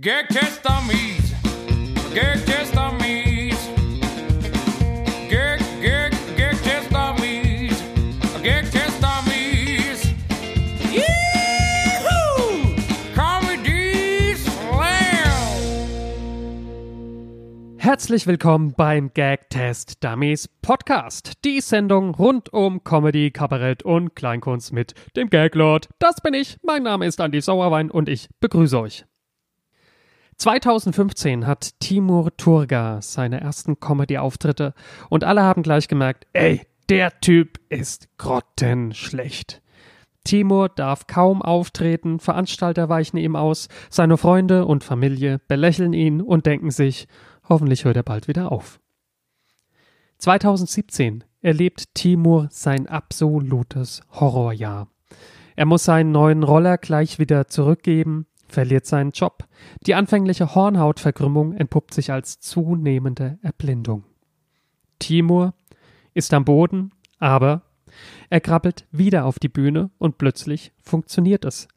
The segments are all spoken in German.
Test dummies. Get, get, get test dummies. Get test dummies. Yee-hoo! Comedy Slam. Herzlich willkommen beim Gag Test Dummies Podcast. Die Sendung rund um Comedy, Kabarett und Kleinkunst mit dem Gaglord. Das bin ich. Mein Name ist Andy Sauerwein und ich begrüße euch. 2015 hat Timur Turga seine ersten Comedy-Auftritte und alle haben gleich gemerkt, ey, der Typ ist grottenschlecht. Timur darf kaum auftreten, Veranstalter weichen ihm aus, seine Freunde und Familie belächeln ihn und denken sich, hoffentlich hört er bald wieder auf. 2017 erlebt Timur sein absolutes Horrorjahr. Er muss seinen neuen Roller gleich wieder zurückgeben, verliert seinen Job. Die anfängliche Hornhautverkrümmung entpuppt sich als zunehmende Erblindung. Timur ist am Boden, aber er krabbelt wieder auf die Bühne und plötzlich funktioniert es.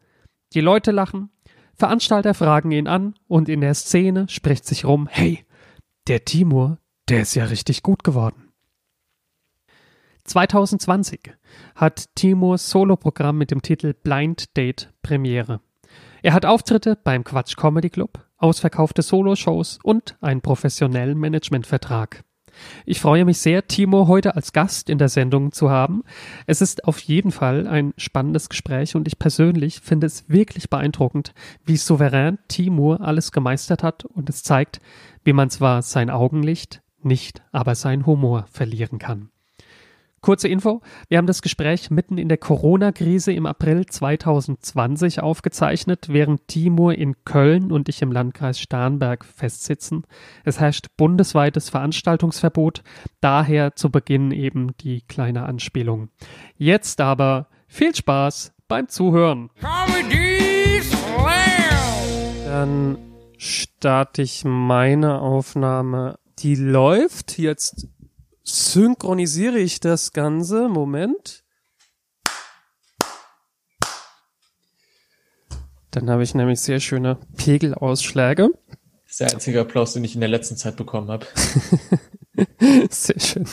Die Leute lachen, Veranstalter fragen ihn an und in der Szene spricht sich rum, hey, der Timur, der ist ja richtig gut geworden. 2020 hat Timurs Soloprogramm mit dem Titel Blind Date Premiere. Er hat Auftritte beim Quatsch Comedy Club, ausverkaufte Soloshows und einen professionellen Managementvertrag. Ich freue mich sehr, Timo heute als Gast in der Sendung zu haben. Es ist auf jeden Fall ein spannendes Gespräch und ich persönlich finde es wirklich beeindruckend, wie souverän Timur alles gemeistert hat und es zeigt, wie man zwar sein Augenlicht, nicht aber sein Humor verlieren kann. Kurze Info, wir haben das Gespräch mitten in der Corona-Krise im April 2020 aufgezeichnet, während Timur in Köln und ich im Landkreis Starnberg festsitzen. Es herrscht bundesweites Veranstaltungsverbot, daher zu Beginn eben die kleine Anspielung. Jetzt aber viel Spaß beim Zuhören. Dann starte ich meine Aufnahme. Die läuft jetzt synchronisiere ich das Ganze. Moment. Dann habe ich nämlich sehr schöne Pegelausschläge. Das ist der einzige Applaus, den ich in der letzten Zeit bekommen habe. Sehr schön.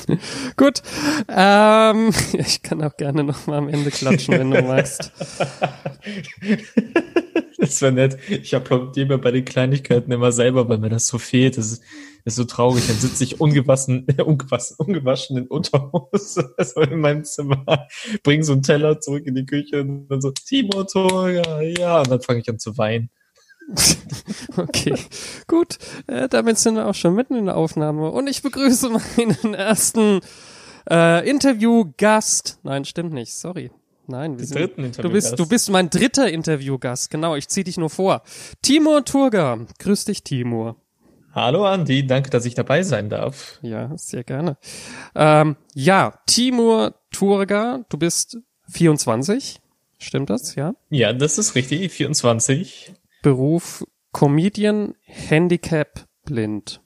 Gut. Ähm, ich kann auch gerne noch mal am Ende klatschen, wenn du magst. Das wäre nett. Ich applaudiere mir bei den Kleinigkeiten immer selber, weil mir das so fehlt. Das ist, ist so traurig. Dann sitze ich ungewaschen, ungewaschen, ungewaschen in Unterhose also in meinem Zimmer, bringe so einen Teller zurück in die Küche und dann so, Timo Torga, ja. Und dann fange ich an zu weinen. Okay, gut. Äh, damit sind wir auch schon mitten in der Aufnahme. Und ich begrüße meinen ersten äh, Interviewgast. Nein, stimmt nicht. Sorry. Nein, wir sind, dritten du bist, du bist mein dritter Interviewgast. Genau, ich zieh dich nur vor. Timur Turga. Grüß dich, Timur. Hallo Andi, danke, dass ich dabei sein darf. Ja, sehr gerne. Ähm, ja, Timur Turga, du bist 24. Stimmt das, ja? Ja, das ist richtig, 24. Beruf Comedian, Handicap, blind.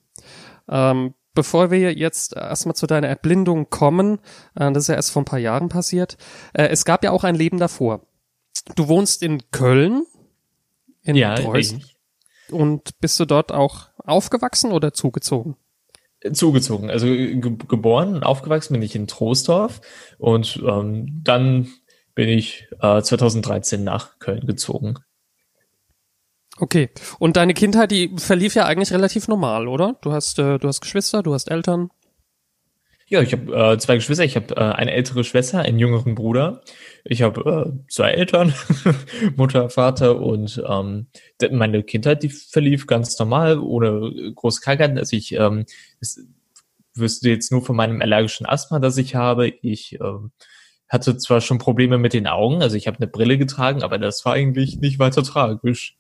Ähm, bevor wir jetzt erstmal zu deiner Erblindung kommen, äh, das ist ja erst vor ein paar Jahren passiert, äh, es gab ja auch ein Leben davor. Du wohnst in Köln, in Ja, Preußen, und bist du dort auch aufgewachsen oder zugezogen? zugezogen. Also ge geboren und aufgewachsen bin ich in Troisdorf und ähm, dann bin ich äh, 2013 nach Köln gezogen. Okay. Und deine Kindheit, die verlief ja eigentlich relativ normal, oder? Du hast, äh, du hast Geschwister, du hast Eltern. Ja, ich habe äh, zwei Geschwister. Ich habe äh, eine ältere Schwester, einen jüngeren Bruder. Ich habe äh, zwei Eltern, Mutter, Vater und ähm, meine Kindheit, die verlief ganz normal, ohne große Krankheiten. Also ich ähm, es, wüsste jetzt nur von meinem allergischen Asthma, das ich habe. Ich ähm, hatte zwar schon Probleme mit den Augen, also ich habe eine Brille getragen, aber das war eigentlich nicht weiter tragisch.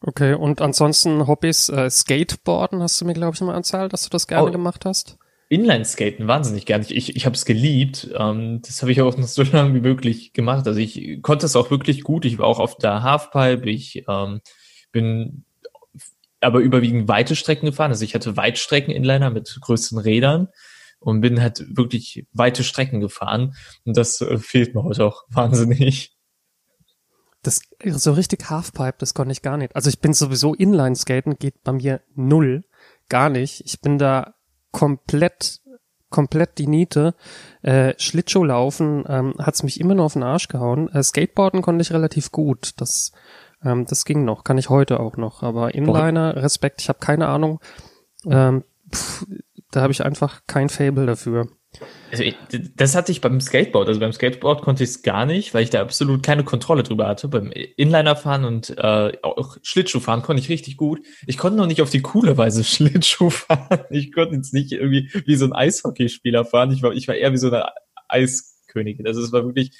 Okay, und ansonsten Hobbys, äh, Skateboarden hast du mir, glaube ich, mal erzählt, dass du das gerne Oh. gemacht hast. Inlineskaten wahnsinnig gern. Ich, ich, habe es geliebt. Ähm, das habe ich auch noch so lange wie möglich gemacht. Also ich konnte es auch wirklich gut. Ich war auch auf der Halfpipe. Ich ähm, bin aber überwiegend weite Strecken gefahren. Also ich hatte Weitstrecken-Inliner mit größeren Rädern und bin halt wirklich weite Strecken gefahren. Und das äh, fehlt mir heute auch wahnsinnig. das so richtig Halfpipe, das konnte ich gar nicht. Also ich bin sowieso Inline-Skaten, geht bei mir null, gar nicht. Ich bin da komplett, komplett die Niete. Äh, Schlittschuh laufen ähm, hat's mich immer nur auf den Arsch gehauen. Äh, Skateboarden konnte ich relativ gut. Das, ähm, das ging noch, kann ich heute auch noch. Aber Inliner, Respekt, ich habe keine Ahnung. Ähm, pff, da habe ich einfach kein Fable dafür. Also ich, das hatte ich beim Skateboard. Also beim Skateboard konnte ich es gar nicht, weil ich da absolut keine Kontrolle drüber hatte. Beim Inlinerfahren und äh, auch Schlittschuhfahren konnte ich richtig gut. Ich konnte noch nicht auf die coole Weise Schlittschuh fahren. Ich konnte jetzt nicht irgendwie wie so ein Eishockeyspieler fahren. Ich war, ich war eher wie so eine Eiskönigin. Also es war wirklich,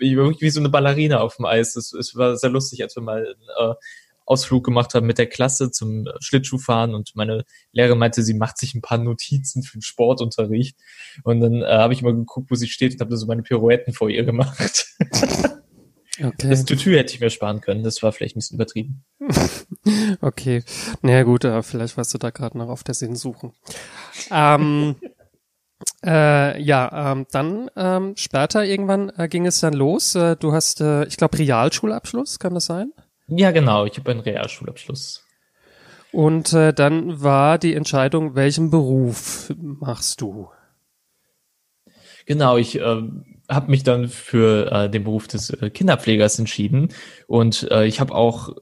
ich war wirklich wie so eine Ballerina auf dem Eis. Es, es war sehr lustig, als wir mal äh, Ausflug gemacht haben mit der Klasse zum Schlittschuhfahren und meine Lehrerin meinte, sie macht sich ein paar Notizen für den Sportunterricht und dann äh, habe ich mal geguckt, wo sie steht und habe so meine Pirouetten vor ihr gemacht. Okay. Das Tütü hätte ich mir sparen können, das war vielleicht ein bisschen übertrieben. okay. Naja gut, vielleicht warst du da gerade noch auf der Sinnsuche. ähm, äh, ja, ähm, dann ähm, später irgendwann äh, ging es dann los. Äh, du hast, äh, ich glaube, Realschulabschluss, kann das sein? Ja, genau, ich habe einen Realschulabschluss. Und äh, dann war die Entscheidung, welchen Beruf machst du? Genau, ich äh, habe mich dann für äh, den Beruf des äh, Kinderpflegers entschieden und äh, ich habe auch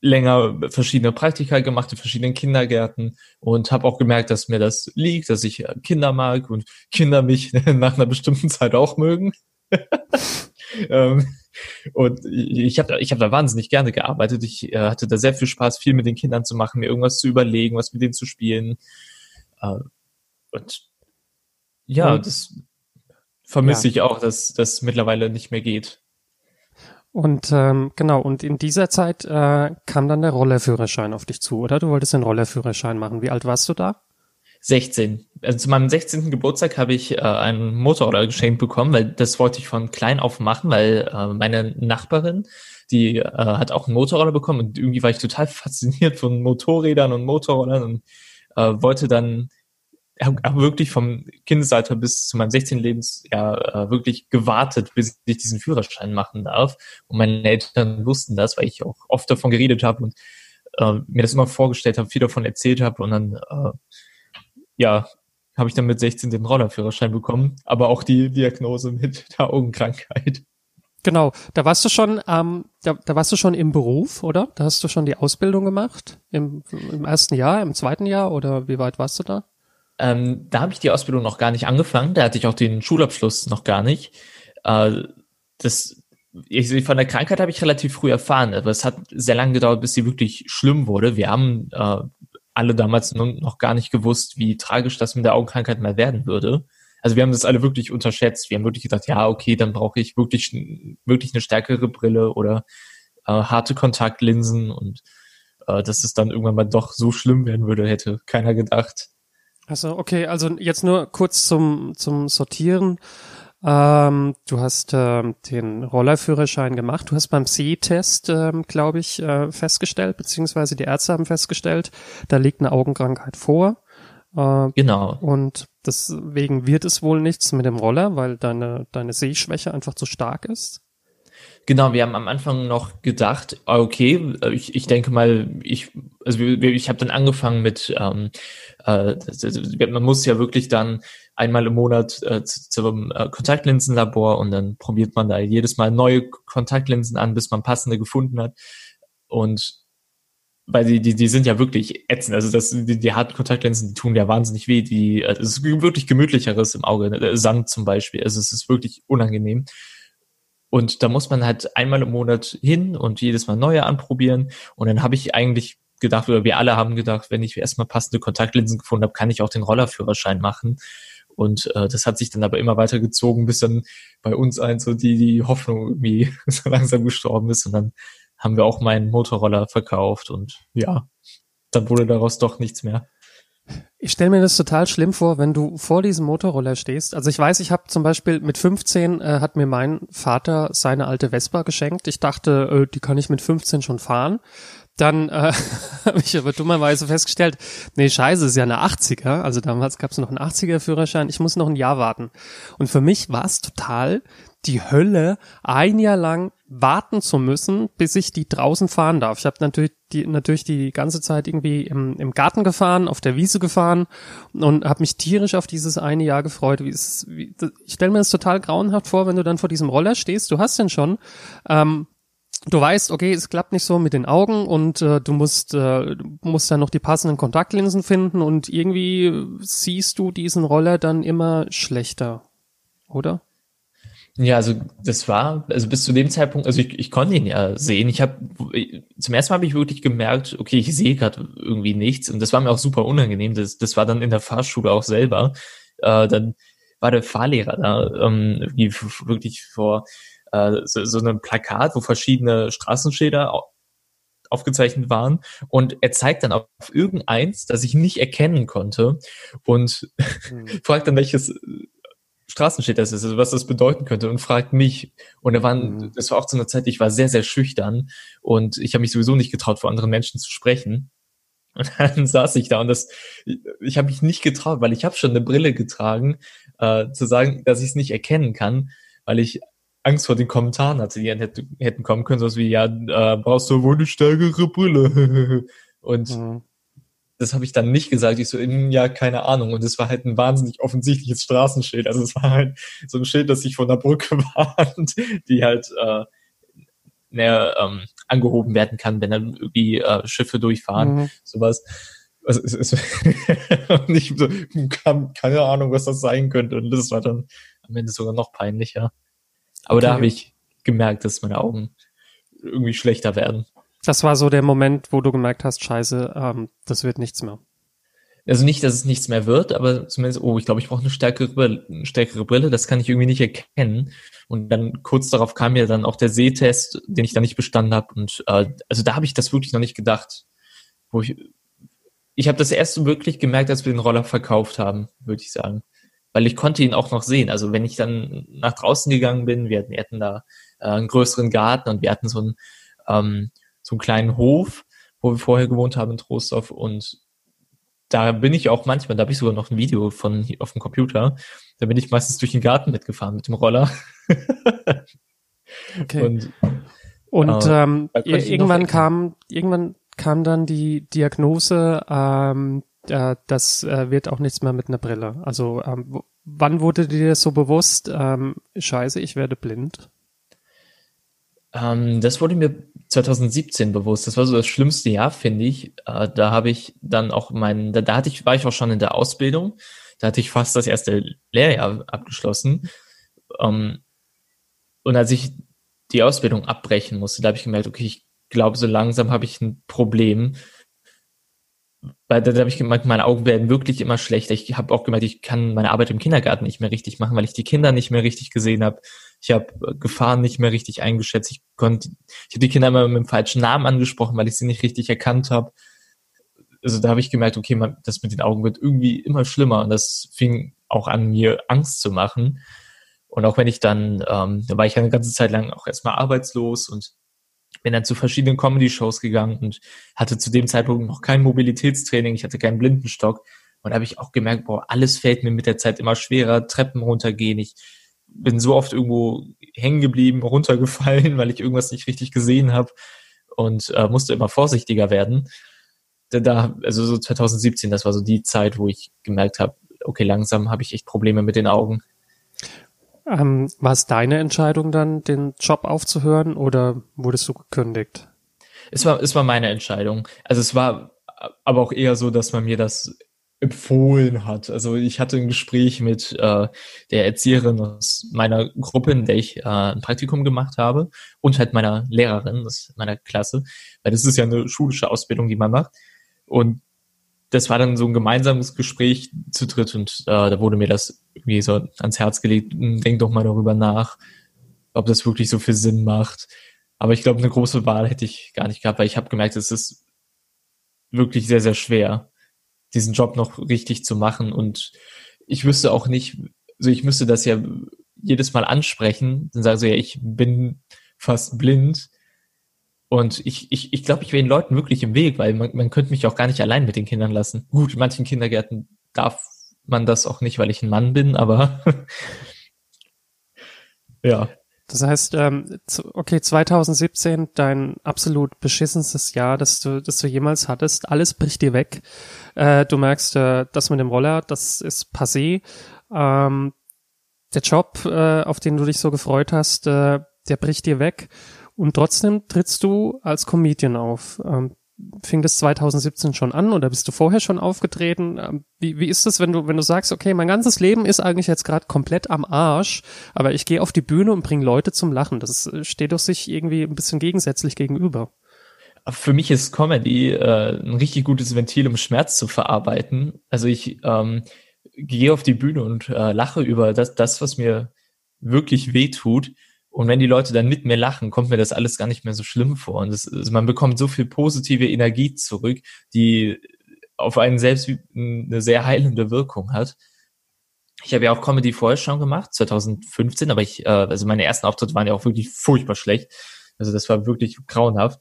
länger verschiedene Praktika gemacht in verschiedenen Kindergärten und habe auch gemerkt, dass mir das liegt, dass ich äh, Kinder mag und Kinder mich nach einer bestimmten Zeit auch mögen. ähm, und ich habe ich hab da wahnsinnig gerne gearbeitet. Ich äh, hatte da sehr viel Spaß, viel mit den Kindern zu machen, mir irgendwas zu überlegen, was mit denen zu spielen. Äh, und ja, und, das vermisse ja. ich auch, dass das mittlerweile nicht mehr geht. Und ähm, genau, und in dieser Zeit äh, kam dann der Rollerführerschein auf dich zu, oder? Du wolltest den Rollerführerschein machen. Wie alt warst du da? 16. Also zu meinem 16. Geburtstag habe ich äh, einen Motorroller geschenkt bekommen, weil das wollte ich von klein auf machen, weil äh, meine Nachbarin, die äh, hat auch einen Motorroller bekommen und irgendwie war ich total fasziniert von Motorrädern und Motorrollern und äh, wollte dann habe wirklich vom Kindesalter bis zu meinem 16. Lebensjahr äh, wirklich gewartet, bis ich diesen Führerschein machen darf. Und meine Eltern wussten das, weil ich auch oft davon geredet habe und äh, mir das immer vorgestellt habe, viel davon erzählt habe und dann äh, ja, habe ich dann mit 16 den Rollerführerschein bekommen, aber auch die Diagnose mit der Augenkrankheit. Genau, da warst du schon, ähm, da, da warst du schon im Beruf, oder? Da hast du schon die Ausbildung gemacht im, im ersten Jahr, im zweiten Jahr oder wie weit warst du da? Ähm, da habe ich die Ausbildung noch gar nicht angefangen, da hatte ich auch den Schulabschluss noch gar nicht. Äh, das, ich, von der Krankheit habe ich relativ früh erfahren, aber es hat sehr lange gedauert, bis sie wirklich schlimm wurde. Wir haben äh, alle damals noch gar nicht gewusst, wie tragisch das mit der Augenkrankheit mal werden würde. Also wir haben das alle wirklich unterschätzt. Wir haben wirklich gedacht, ja, okay, dann brauche ich wirklich, wirklich eine stärkere Brille oder äh, harte Kontaktlinsen und äh, dass es dann irgendwann mal doch so schlimm werden würde, hätte keiner gedacht. Also okay, also jetzt nur kurz zum zum Sortieren. Ähm, du hast ähm, den Rollerführerschein gemacht. Du hast beim C-Test, ähm, glaube ich, äh, festgestellt, beziehungsweise die Ärzte haben festgestellt, da liegt eine Augenkrankheit vor. Äh, genau. Und deswegen wird es wohl nichts mit dem Roller, weil deine, deine Sehschwäche einfach zu stark ist. Genau, wir haben am Anfang noch gedacht, ah, okay, ich, ich denke mal, ich, also ich habe dann angefangen mit, ähm, äh, man muss ja wirklich dann einmal im Monat äh, zum äh, Kontaktlinsenlabor und dann probiert man da jedes Mal neue Kontaktlinsen an, bis man passende gefunden hat. Und weil die, die, die sind ja wirklich ätzend. Also das, die, die harten Kontaktlinsen, die tun ja wahnsinnig weh. Die, äh, es ist wirklich gemütlicheres im Auge. Ne? Sand zum Beispiel. Also es ist wirklich unangenehm. Und da muss man halt einmal im Monat hin und jedes Mal neue anprobieren. Und dann habe ich eigentlich gedacht, oder wir alle haben gedacht, wenn ich erstmal passende Kontaktlinsen gefunden habe, kann ich auch den Rollerführerschein machen. Und äh, das hat sich dann aber immer weiter gezogen, bis dann bei uns ein so die, die Hoffnung irgendwie so langsam gestorben ist. Und dann haben wir auch meinen Motorroller verkauft und ja, dann wurde daraus doch nichts mehr. Ich stelle mir das total schlimm vor, wenn du vor diesem Motorroller stehst. Also ich weiß, ich habe zum Beispiel mit 15 äh, hat mir mein Vater seine alte Vespa geschenkt. Ich dachte, äh, die kann ich mit 15 schon fahren. Dann äh, habe ich aber dummerweise festgestellt, nee, scheiße, ist ja eine 80er. Also damals gab es noch einen 80er Führerschein. Ich muss noch ein Jahr warten. Und für mich war es total die Hölle, ein Jahr lang warten zu müssen, bis ich die draußen fahren darf. Ich habe natürlich die natürlich die ganze Zeit irgendwie im, im Garten gefahren, auf der Wiese gefahren und habe mich tierisch auf dieses eine Jahr gefreut. Wie es, wie, ich stelle mir das total grauenhaft vor, wenn du dann vor diesem Roller stehst. Du hast den schon. Ähm, du weißt, okay, es klappt nicht so mit den Augen und äh, du musst äh, du musst dann noch die passenden Kontaktlinsen finden und irgendwie siehst du diesen Roller dann immer schlechter, oder? Ja, also das war, also bis zu dem Zeitpunkt, also ich, ich konnte ihn ja sehen. Ich habe zum ersten Mal habe ich wirklich gemerkt, okay, ich sehe gerade irgendwie nichts und das war mir auch super unangenehm. Das, das war dann in der Fahrschule auch selber. Äh, dann war der Fahrlehrer da, ähm, wirklich vor äh, so, so einem Plakat, wo verschiedene Straßenschilder aufgezeichnet waren und er zeigt dann auf irgendeins, das ich nicht erkennen konnte und hm. fragt dann, welches Straßenschild das ist, also was das bedeuten könnte und fragt mich. Und da waren, mhm. das war auch zu einer Zeit, ich war sehr, sehr schüchtern und ich habe mich sowieso nicht getraut, vor anderen Menschen zu sprechen. Und dann saß ich da und das, ich habe mich nicht getraut, weil ich habe schon eine Brille getragen, äh, zu sagen, dass ich es nicht erkennen kann, weil ich Angst vor den Kommentaren hatte, die hätten, hätten kommen können, sowas wie, ja, äh, brauchst du wohl eine stärkere Brille. und mhm das habe ich dann nicht gesagt. Ich so, ja, keine Ahnung. Und es war halt ein wahnsinnig offensichtliches Straßenschild. Also es war halt so ein Schild, das sich von der Brücke warnt, die halt äh, näher ähm, angehoben werden kann, wenn dann irgendwie äh, Schiffe durchfahren, mhm. sowas. Also es ist nicht so, kam, keine Ahnung, was das sein könnte. Und das war dann am Ende sogar noch peinlicher. Aber okay. da habe ich gemerkt, dass meine Augen irgendwie schlechter werden. Das war so der Moment, wo du gemerkt hast, scheiße, ähm, das wird nichts mehr. Also nicht, dass es nichts mehr wird, aber zumindest, oh, ich glaube, ich brauche eine stärkere Brille, eine stärkere Brille, das kann ich irgendwie nicht erkennen. Und dann kurz darauf kam mir dann auch der Sehtest, den ich dann nicht bestanden habe. Und äh, also da habe ich das wirklich noch nicht gedacht. Wo ich ich habe das erst wirklich gemerkt, als wir den Roller verkauft haben, würde ich sagen. Weil ich konnte ihn auch noch sehen. Also wenn ich dann nach draußen gegangen bin, wir hatten, wir hatten da äh, einen größeren Garten und wir hatten so ein ähm, so einen kleinen Hof, wo wir vorher gewohnt haben in Trostorf und da bin ich auch manchmal, da habe ich sogar noch ein Video von auf dem Computer, da bin ich meistens durch den Garten mitgefahren mit dem Roller. okay. Und, und äh, ähm, irgendwann kam, irgendwann kam dann die Diagnose, ähm, äh, das äh, wird auch nichts mehr mit einer Brille. Also ähm, wann wurde dir das so bewusst, ähm, scheiße, ich werde blind? Ähm, das wurde mir 2017 bewusst. Das war so das schlimmste Jahr, finde ich. Äh, da habe ich dann auch meinen, da, da hatte ich, war ich auch schon in der Ausbildung. Da hatte ich fast das erste Lehrjahr abgeschlossen. Ähm, und als ich die Ausbildung abbrechen musste, da habe ich gemerkt, okay, ich glaube, so langsam habe ich ein Problem, weil da, habe ich gemerkt, meine Augen werden wirklich immer schlechter. Ich habe auch gemerkt, ich kann meine Arbeit im Kindergarten nicht mehr richtig machen, weil ich die Kinder nicht mehr richtig gesehen habe. Ich habe äh, Gefahren nicht mehr richtig eingeschätzt. Ich konnte, ich habe die Kinder immer mit dem falschen Namen angesprochen, weil ich sie nicht richtig erkannt habe. Also da habe ich gemerkt, okay, man, das mit den Augen wird irgendwie immer schlimmer und das fing auch an, mir Angst zu machen. Und auch wenn ich dann, ähm, da war ich eine ganze Zeit lang auch erstmal arbeitslos und bin dann zu verschiedenen Comedy-Shows gegangen und hatte zu dem Zeitpunkt noch kein Mobilitätstraining, ich hatte keinen Blindenstock. Und da habe ich auch gemerkt, boah, alles fällt mir mit der Zeit immer schwerer, Treppen runtergehen. Ich bin so oft irgendwo hängen geblieben, runtergefallen, weil ich irgendwas nicht richtig gesehen habe und äh, musste immer vorsichtiger werden. Da, also so 2017, das war so die Zeit, wo ich gemerkt habe, okay, langsam habe ich echt Probleme mit den Augen. Ähm, war es deine Entscheidung dann, den Job aufzuhören oder wurdest du gekündigt? Es war, es war meine Entscheidung. Also es war aber auch eher so, dass man mir das empfohlen hat. Also ich hatte ein Gespräch mit äh, der Erzieherin aus meiner Gruppe, in der ich äh, ein Praktikum gemacht habe und halt meiner Lehrerin aus meiner Klasse, weil das ist ja eine schulische Ausbildung, die man macht. Und das war dann so ein gemeinsames Gespräch zu dritt und äh, da wurde mir das irgendwie so ans Herz gelegt, hm, denk doch mal darüber nach, ob das wirklich so viel Sinn macht. Aber ich glaube, eine große Wahl hätte ich gar nicht gehabt, weil ich habe gemerkt, es ist wirklich sehr, sehr schwer, diesen Job noch richtig zu machen. Und ich wüsste auch nicht, also ich müsste das ja jedes Mal ansprechen und sagen so, ja, ich bin fast blind und ich, ich, ich glaube, ich wäre den Leuten wirklich im Weg, weil man, man könnte mich auch gar nicht allein mit den Kindern lassen. Gut, in manchen Kindergärten darf man das auch nicht, weil ich ein Mann bin, aber Ja. Das heißt, ähm, okay, 2017, dein absolut beschissenstes Jahr, das du, das du jemals hattest. Alles bricht dir weg. Äh, du merkst, äh, das mit dem Roller, das ist passé. Ähm, der Job, äh, auf den du dich so gefreut hast, der bricht dir weg. Und trotzdem trittst du als Comedian auf. Ähm, fing das 2017 schon an oder bist du vorher schon aufgetreten? Ähm, Wie, wie ist es, wenn du, wenn du sagst, okay, mein ganzes Leben ist eigentlich jetzt gerade komplett am Arsch, aber ich gehe auf die Bühne und bringe Leute zum Lachen. Das äh, steht doch sich irgendwie ein bisschen gegensätzlich gegenüber. Für mich ist Comedy äh, ein richtig gutes Ventil, um Schmerz zu verarbeiten. Also ich ähm, gehe auf die Bühne und äh, lache über das, das, was mir wirklich weh tut. Und wenn die Leute dann mit mir lachen, kommt mir das alles gar nicht mehr so schlimm vor. Und das, also man bekommt so viel positive Energie zurück, die auf einen selbst eine sehr heilende Wirkung hat. Ich habe ja auch Comedy vorher schon gemacht, 2015, aber ich, äh, also meine ersten Auftritte waren ja auch wirklich furchtbar schlecht. Also das war wirklich grauenhaft.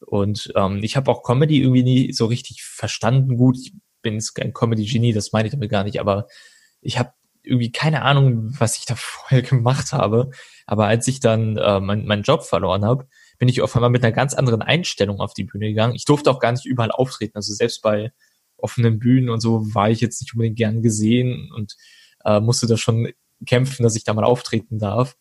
Und ähm, ich habe auch Comedy irgendwie nie so richtig verstanden. Gut, ich bin jetzt kein Comedy-Genie, das meine ich damit gar nicht, aber ich habe irgendwie keine Ahnung, was ich da vorher gemacht habe. Aber als ich dann äh, mein, meinen Job verloren habe, bin ich auf einmal mit einer ganz anderen Einstellung auf die Bühne gegangen. Ich durfte auch gar nicht überall auftreten. Also selbst bei offenen Bühnen und so war ich jetzt nicht unbedingt gern gesehen und äh, musste da schon kämpfen, dass ich da mal auftreten darf.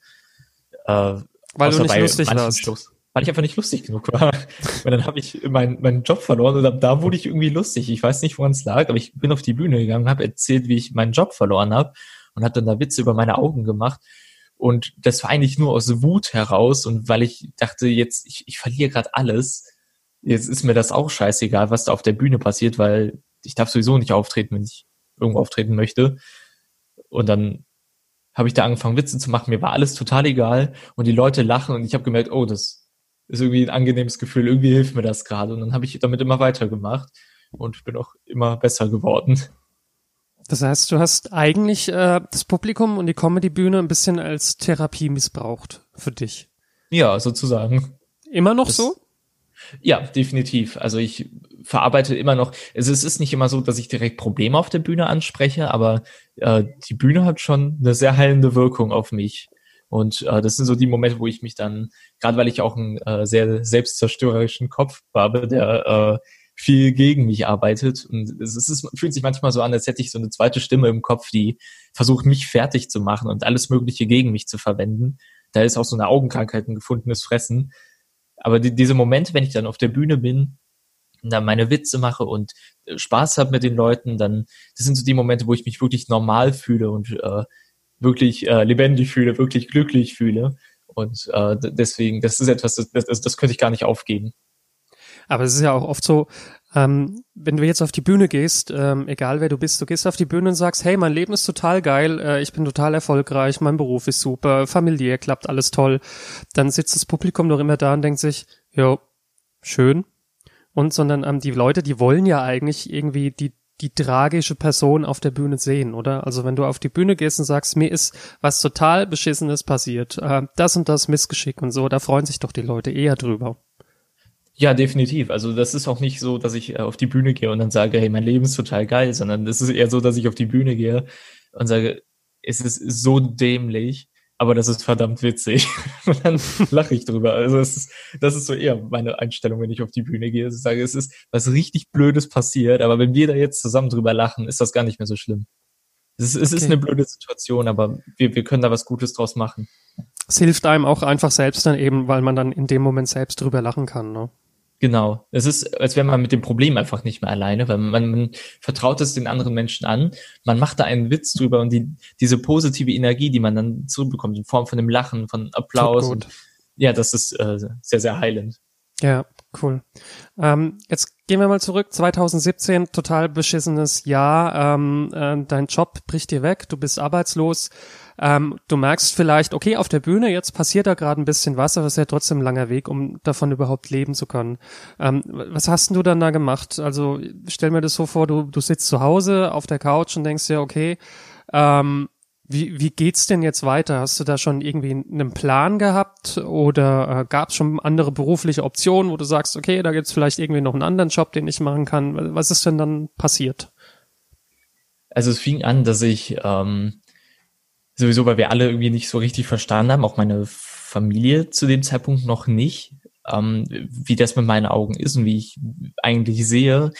Äh, Weil du nicht lustig warst. Shows. Weil ich einfach nicht lustig genug war. und dann habe ich meinen meinen Job verloren und ab da wurde ich irgendwie lustig. Ich weiß nicht, woran es lag, aber ich bin auf die Bühne gegangen, habe erzählt, wie ich meinen Job verloren habe und habe dann da Witze über meine Augen gemacht. Und das war eigentlich nur aus Wut heraus und weil ich dachte, jetzt, ich, ich verliere gerade alles. Jetzt ist mir das auch scheißegal, was da auf der Bühne passiert, weil ich darf sowieso nicht auftreten, wenn ich irgendwo auftreten möchte. Und dann habe ich da angefangen, Witze zu machen. Mir war alles total egal und die Leute lachen und ich habe gemerkt, oh, das ist irgendwie ein angenehmes Gefühl. Irgendwie hilft mir das gerade. Und dann habe ich damit immer weitergemacht und bin auch immer besser geworden. Das heißt, du hast eigentlich äh, das Publikum und die Comedy-Bühne ein bisschen als Therapie missbraucht für dich. Ja, sozusagen. Immer noch Das- so? Ja, definitiv. Also ich verarbeite immer noch, also es ist nicht immer so, dass ich direkt Probleme auf der Bühne anspreche, aber äh, die Bühne hat schon eine sehr heilende Wirkung auf mich. Und äh, das sind so die Momente, wo ich mich dann, gerade weil ich auch einen äh, sehr selbstzerstörerischen Kopf habe, der äh, viel gegen mich arbeitet. Und es ist, es fühlt sich manchmal so an, als hätte ich so eine zweite Stimme im Kopf, die versucht, mich fertig zu machen und alles Mögliche gegen mich zu verwenden. Da ist auch so eine Augenkrankheit, ein gefundenes Fressen. Aber die, diese Momente, wenn ich dann auf der Bühne bin, und dann meine Witze mache und äh, Spaß habe mit den Leuten, dann das sind so die Momente, wo ich mich wirklich normal fühle und äh, wirklich äh, lebendig fühle, wirklich glücklich fühle. Und äh, deswegen, das ist etwas, das, das, das könnte ich gar nicht aufgeben. Aber es ist ja auch oft so, ähm, wenn du jetzt auf die Bühne gehst, ähm, egal wer du bist, du gehst auf die Bühne und sagst, hey, mein Leben ist total geil, äh, ich bin total erfolgreich, mein Beruf ist super, familiär klappt alles toll, dann sitzt das Publikum doch immer da und denkt sich, jo, schön. Und sondern ähm, die Leute, die wollen ja eigentlich irgendwie die die tragische Person auf der Bühne sehen, oder? Also wenn du auf die Bühne gehst und sagst, mir ist was total Beschissenes passiert, äh, das und das Missgeschick und so, da freuen sich doch die Leute eher drüber. Ja, definitiv. Also das ist auch nicht so, dass ich äh, auf die Bühne gehe und dann sage, hey, mein Leben ist total geil, sondern das ist eher so, dass ich auf die Bühne gehe und sage, es ist so dämlich, aber das ist verdammt witzig. Und dann lache ich drüber. Also es ist, das ist so eher meine Einstellung, wenn ich auf die Bühne gehe. dass Ich sage, es ist was richtig Blödes passiert, aber wenn wir da jetzt zusammen drüber lachen, ist das gar nicht mehr so schlimm. Es ist, es ist Okay. eine blöde Situation, aber wir, wir können da was Gutes draus machen. Es hilft einem auch einfach selbst dann eben, weil man dann in dem Moment selbst drüber lachen kann, ne? Genau. Es ist, als wäre man mit dem Problem einfach nicht mehr alleine, weil man, man vertraut es den anderen Menschen an, man macht da einen Witz drüber und die, diese positive Energie, die man dann zurückbekommt, in Form von dem Lachen, von Applaus und ja, das ist äh, sehr, sehr heilend. Ja, cool. Ähm, jetzt gehen wir mal zurück. 2017, total beschissenes Jahr. Ähm, äh, dein Job bricht dir weg, du bist arbeitslos. Ähm, du merkst vielleicht, okay, auf der Bühne, jetzt passiert da gerade ein bisschen was, aber es ist ja trotzdem ein langer Weg, um davon überhaupt leben zu können. Ähm, was hast denn du dann da gemacht? Also stell mir das so vor, du, du sitzt zu Hause auf der Couch und denkst dir, okay, ähm, wie, wie geht's denn jetzt weiter? Hast du da schon irgendwie einen Plan gehabt oder äh, gab es schon andere berufliche Optionen, wo du sagst, okay, da gibt's vielleicht irgendwie noch einen anderen Job, den ich machen kann? Was ist denn dann passiert? Also es fing an, dass ich ähm, sowieso, weil wir alle irgendwie nicht so richtig verstanden haben, auch meine Familie zu dem Zeitpunkt noch nicht, ähm, wie das mit meinen Augen ist und wie ich eigentlich sehe.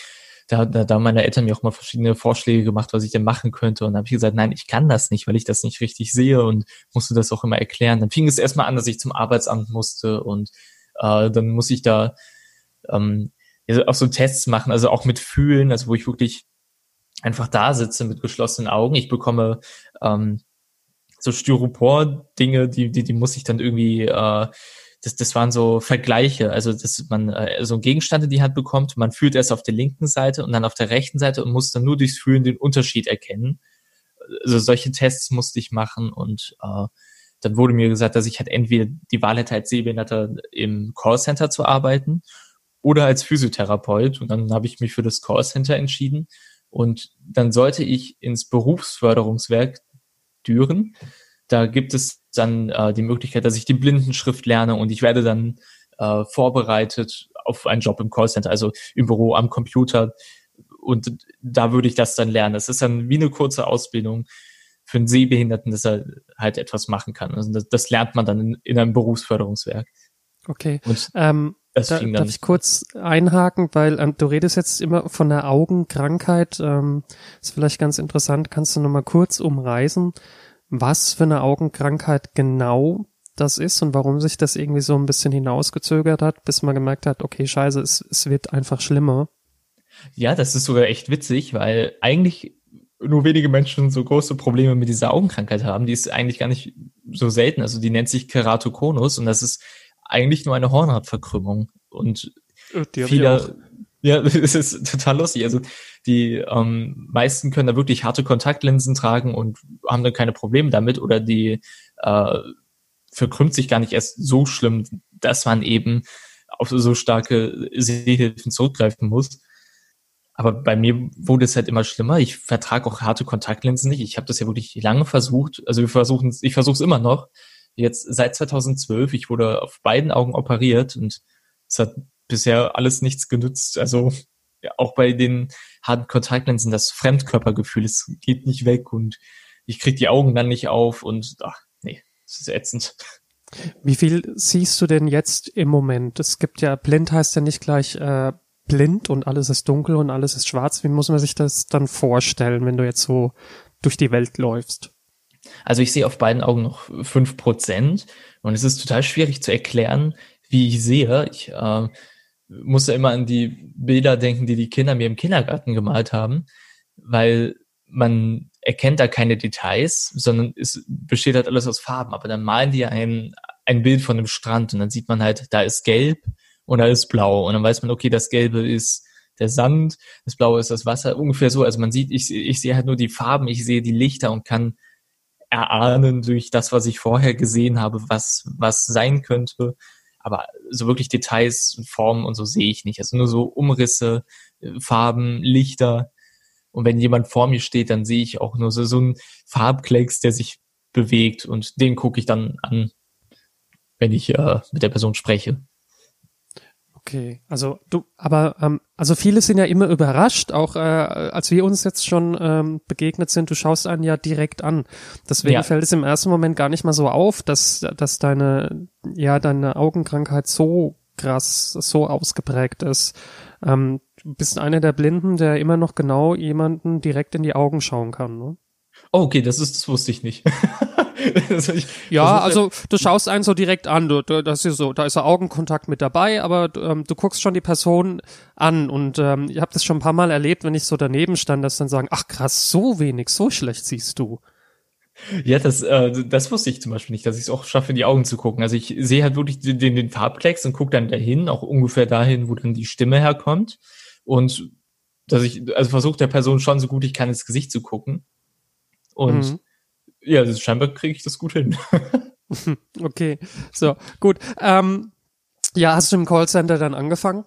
Da, da, da meine Eltern mir auch mal verschiedene Vorschläge gemacht, was ich denn machen könnte. Und dann habe ich gesagt, nein, ich kann das nicht, weil ich das nicht richtig sehe und musste das auch immer erklären. Dann fing es erstmal an, dass ich zum Arbeitsamt musste und äh, dann muss ich da ähm, auch so Tests machen, also auch mit Fühlen, also wo ich wirklich einfach da sitze mit geschlossenen Augen. Ich bekomme ähm, so Styropor-Dinge, die, die, die muss ich dann irgendwie, äh, das, das waren so Vergleiche, also dass man äh, so einen Gegenstand in die Hand bekommt, man fühlt erst auf der linken Seite und dann auf der rechten Seite und muss dann nur durchs Fühlen den Unterschied erkennen. Also solche Tests musste ich machen und äh, dann wurde mir gesagt, dass ich halt entweder die Wahl hätte, als Sehbehinderter im Callcenter zu arbeiten oder als Physiotherapeut. Und dann habe ich mich für das Callcenter entschieden. Und dann sollte ich ins Berufsförderungswerk Düren. Da gibt es dann äh, die Möglichkeit, dass ich die Blindenschrift lerne und ich werde dann äh, vorbereitet auf einen Job im Callcenter, also im Büro am Computer. Und da würde ich das dann lernen. Es ist dann wie eine kurze Ausbildung für einen Sehbehinderten, dass er halt etwas machen kann. Also das, das lernt man dann in, in einem Berufsförderungswerk. Okay. Und ähm, das da, darf ich kurz einhaken, weil ähm, du redest jetzt immer von der Augenkrankheit. Ähm, ist vielleicht ganz interessant. Kannst du noch mal kurz umreißen, was für eine Augenkrankheit genau das ist und warum sich das irgendwie so ein bisschen hinausgezögert hat, bis man gemerkt hat, okay, scheiße, es, es wird einfach schlimmer. Ja, das ist sogar echt witzig, weil eigentlich nur wenige Menschen so große Probleme mit dieser Augenkrankheit haben. Die ist eigentlich gar nicht so selten. Also die nennt sich Keratokonus und das ist eigentlich nur eine Hornhautverkrümmung. Und die viele, ja, das ist total lustig. Also die ähm, meisten können da wirklich harte Kontaktlinsen tragen und haben dann keine Probleme damit oder die äh, verkrümmt sich gar nicht erst so schlimm, dass man eben auf so starke Sehhilfen zurückgreifen muss. Aber bei mir wurde es halt immer schlimmer. Ich vertrage auch harte Kontaktlinsen nicht. Ich habe das ja wirklich lange versucht. Also wir versuchen, ich versuche es immer noch jetzt seit 2012. Ich wurde auf beiden Augen operiert und es hat bisher alles nichts genützt. Also ja, auch bei den harten Kontaktlinsen, das Fremdkörpergefühl, es geht nicht weg und ich krieg die Augen dann nicht auf und ach, nee, es ist ätzend. Wie viel siehst du denn jetzt im Moment? Es gibt ja, blind heißt ja nicht gleich äh, blind und alles ist dunkel und alles ist schwarz. Wie muss man sich das dann vorstellen, wenn du jetzt so durch die Welt läufst? Also ich sehe auf beiden Augen noch fünf Prozent und es ist total schwierig zu erklären, wie ich sehe. Ich äh, muss ja immer an die Bilder denken, die die Kinder mir im Kindergarten gemalt haben, weil man erkennt da keine Details, sondern es besteht halt alles aus Farben. Aber dann malen die ein, ein Bild von einem Strand und dann sieht man halt, da ist gelb und da ist blau. Und dann weiß man, okay, das Gelbe ist der Sand, das Blaue ist das Wasser, ungefähr so. Also man sieht, ich, ich sehe halt nur die Farben, ich sehe die Lichter und kann erahnen durch das, was ich vorher gesehen habe, was, was sein könnte. Aber so wirklich Details und Formen und so sehe ich nicht. Also nur so Umrisse, äh, Farben, Lichter. Und wenn jemand vor mir steht, dann sehe ich auch nur so, so einen Farbklecks, der sich bewegt und den gucke ich dann an, wenn ich äh, mit der Person spreche. Okay, also du, aber ähm, also viele sind ja immer überrascht, auch äh, als wir uns jetzt schon ähm, begegnet sind. Du schaust einen ja direkt an. Deswegen ja. fällt es im ersten Moment gar nicht mal so auf, dass dass deine ja deine Augenkrankheit so krass, so ausgeprägt ist. Ähm, du bist einer der Blinden, der immer noch genau jemanden direkt in die Augen schauen kann. Ne? Oh, okay, das ist, das wusste ich nicht. also ich, ja, also du schaust einen so direkt an, du, du, das ist so, da ist so Augenkontakt mit dabei, aber ähm, du guckst schon die Person an und ähm, ich habe das schon ein paar Mal erlebt, wenn ich so daneben stand, dass dann sagen, ach krass, so wenig, so schlecht siehst du. Ja, das, äh, das wusste ich zum Beispiel nicht, dass ich es auch schaffe, in die Augen zu gucken. Also ich sehe halt wirklich den, den Farbklecks und gucke dann dahin, auch ungefähr dahin, wo dann die Stimme herkommt. Und dass ich, also versuche der Person schon so gut ich kann ins Gesicht zu gucken. Und mhm. ja, das, scheinbar kriege ich das gut hin. okay, so, gut. Ähm, ja, hast du im Callcenter dann angefangen?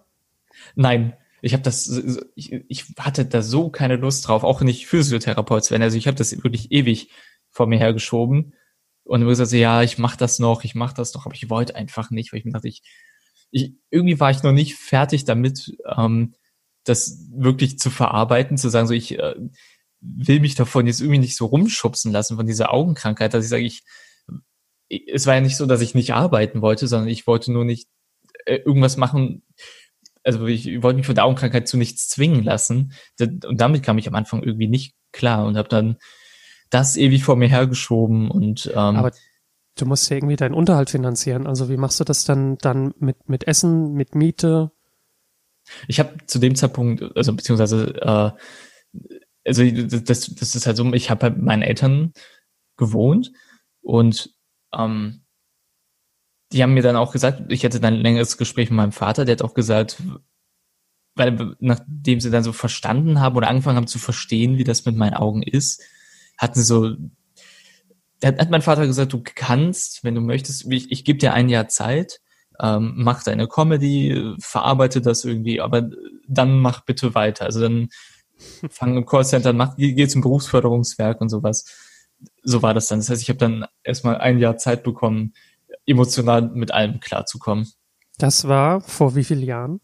Nein, ich habe das, ich, ich hatte da so keine Lust drauf, auch nicht Physiotherapeut zu werden. Also ich habe das wirklich ewig vor mir hergeschoben und immer gesagt, ja, ich mach das noch, ich mach das noch, aber ich wollte einfach nicht, weil ich mir dachte, ich, ich irgendwie war ich noch nicht fertig damit, ähm, das wirklich zu verarbeiten, zu sagen, so ich, äh, will mich davon jetzt irgendwie nicht so rumschubsen lassen von dieser Augenkrankheit, dass ich sage, ich, es war ja nicht so, dass ich nicht arbeiten wollte, sondern ich wollte nur nicht äh, irgendwas machen, also ich wollte mich von der Augenkrankheit zu nichts zwingen lassen. Und damit kam ich am Anfang irgendwie nicht klar und habe dann das ewig vor mir hergeschoben und ähm, Aber du musst ja irgendwie deinen Unterhalt finanzieren. Also wie machst du das dann dann mit mit Essen, mit Miete? Ich habe zu dem Zeitpunkt, also beziehungsweise äh, also das, das ist halt so, ich habe bei meinen Eltern gewohnt und ähm, die haben mir dann auch gesagt, ich hatte dann ein längeres Gespräch mit meinem Vater, der hat auch gesagt, weil nachdem sie dann so verstanden haben oder angefangen haben zu verstehen, wie das mit meinen Augen ist, hatten so, hat, hat mein Vater gesagt, du kannst, wenn du möchtest, ich, ich gebe dir ein Jahr Zeit, ähm, mach deine Comedy, verarbeite das irgendwie, aber dann mach bitte weiter. Also dann fang im Callcenter, mach, geh, geh zum Berufsförderungswerk und sowas. So war das dann. Das heißt, ich habe dann erstmal ein Jahr Zeit bekommen, emotional mit allem klarzukommen. Das war vor wie vielen Jahren?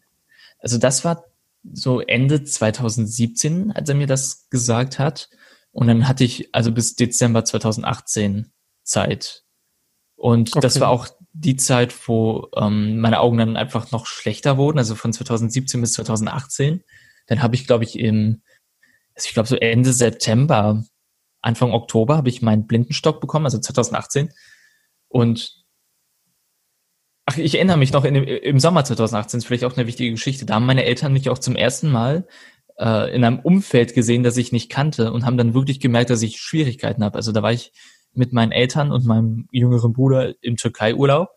Also das war so Ende 2017, als er mir das gesagt hat. Und dann hatte ich also bis Dezember 2018 Zeit. Und okay. das war auch die Zeit, wo ähm, meine Augen dann einfach noch schlechter wurden, also von 2017 bis 2018. Dann habe ich, glaube ich, im, also ich glaube so Ende September, Anfang Oktober habe ich meinen Blindenstock bekommen, also 2018. Und ach, ich erinnere mich noch in im Sommer 2018, ist vielleicht auch eine wichtige Geschichte. Da haben meine Eltern mich auch zum ersten Mal äh, in einem Umfeld gesehen, das ich nicht kannte und haben dann wirklich gemerkt, dass ich Schwierigkeiten habe. Also da war ich mit meinen Eltern und meinem jüngeren Bruder im Türkei-Urlaub.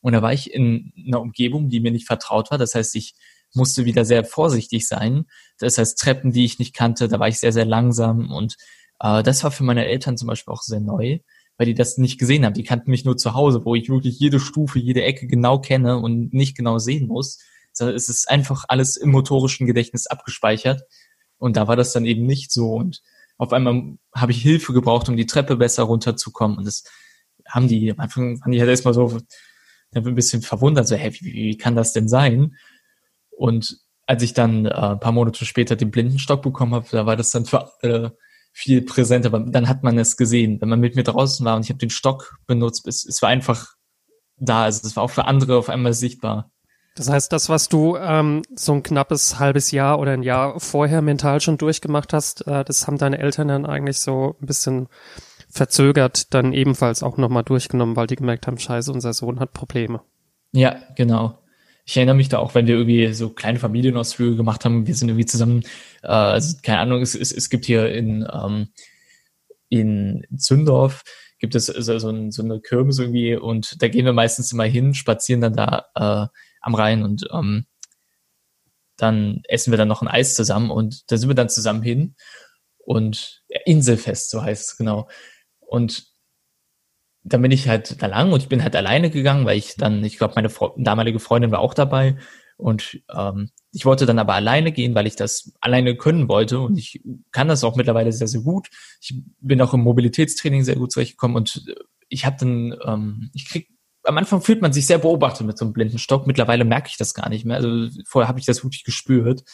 Und da war ich in einer Umgebung, die mir nicht vertraut war. Das heißt, ich musste wieder sehr vorsichtig sein. Das heißt, Treppen, die ich nicht kannte, da war ich sehr, sehr langsam. Und äh, das war für meine Eltern zum Beispiel auch sehr neu, weil die das nicht gesehen haben. Die kannten mich nur zu Hause, wo ich wirklich jede Stufe, jede Ecke genau kenne und nicht genau sehen muss. Sondern es ist einfach alles im motorischen Gedächtnis abgespeichert. Und da war das dann eben nicht so. Und auf einmal habe ich Hilfe gebraucht, um die Treppe besser runterzukommen. Und das haben die, am Anfang waren die halt erstmal so ein bisschen verwundert, so, hä, wie, wie kann das denn sein? Und als ich dann äh, ein paar Monate später den Blindenstock bekommen habe, da war das dann für alle viel präsenter. Aber dann hat man es gesehen, wenn man mit mir draußen war und ich habe den Stock benutzt, es, es war einfach da. Also es war auch für andere auf einmal sichtbar. Das heißt, das, was du ähm, so ein knappes halbes Jahr oder ein Jahr vorher mental schon durchgemacht hast, äh, das haben deine Eltern dann eigentlich so ein bisschen verzögert dann ebenfalls auch nochmal durchgenommen, weil die gemerkt haben, scheiße, unser Sohn hat Probleme. Ja, genau. Ich erinnere mich da auch, wenn wir irgendwie so kleine Familienausflüge gemacht haben, wir sind irgendwie zusammen, äh, also keine Ahnung, es, es, es gibt hier in, ähm, in Zündorf, gibt es so, so, ein, so eine Kirmes irgendwie und da gehen wir meistens immer hin, spazieren dann da äh, am Rhein und ähm, dann essen wir dann noch ein Eis zusammen und da sind wir dann zusammen hin und Inselfest, so heißt es genau. Und dann bin ich halt da lang und ich bin halt alleine gegangen, weil ich dann, ich glaube, meine Fre damalige Freundin war auch dabei und ähm, ich wollte dann aber alleine gehen, weil ich das alleine können wollte und ich kann das auch mittlerweile sehr, sehr gut. Ich bin auch im Mobilitätstraining sehr gut zurechtgekommen und ich habe dann, ähm, ich krieg am Anfang fühlt man sich sehr beobachtet mit so einem blinden Stock. Mittlerweile merke ich das gar nicht mehr. Also vorher habe ich das wirklich gespürt.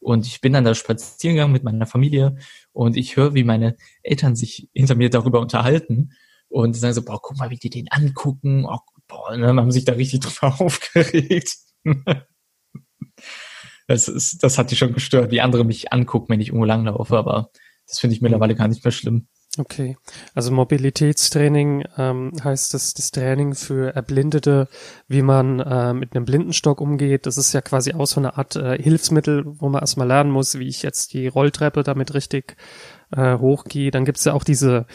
Und ich bin dann da spazieren gegangen mit meiner Familie und ich höre, wie meine Eltern sich hinter mir darüber unterhalten und sagen so, boah, guck mal, wie die den angucken. Oh, boah, und dann haben sich da richtig drüber aufgeregt. das, ist, das hat die schon gestört, wie andere mich angucken, wenn ich irgendwo langlaufe, aber das finde ich mittlerweile gar nicht mehr schlimm. Okay, also Mobilitätstraining ähm, heißt das, das Training für Erblindete, wie man äh, mit einem Blindenstock umgeht. Das ist ja quasi auch so eine Art äh, Hilfsmittel, wo man erstmal lernen muss, wie ich jetzt die Rolltreppe damit richtig äh, hochgehe. Dann gibt's ja auch diese,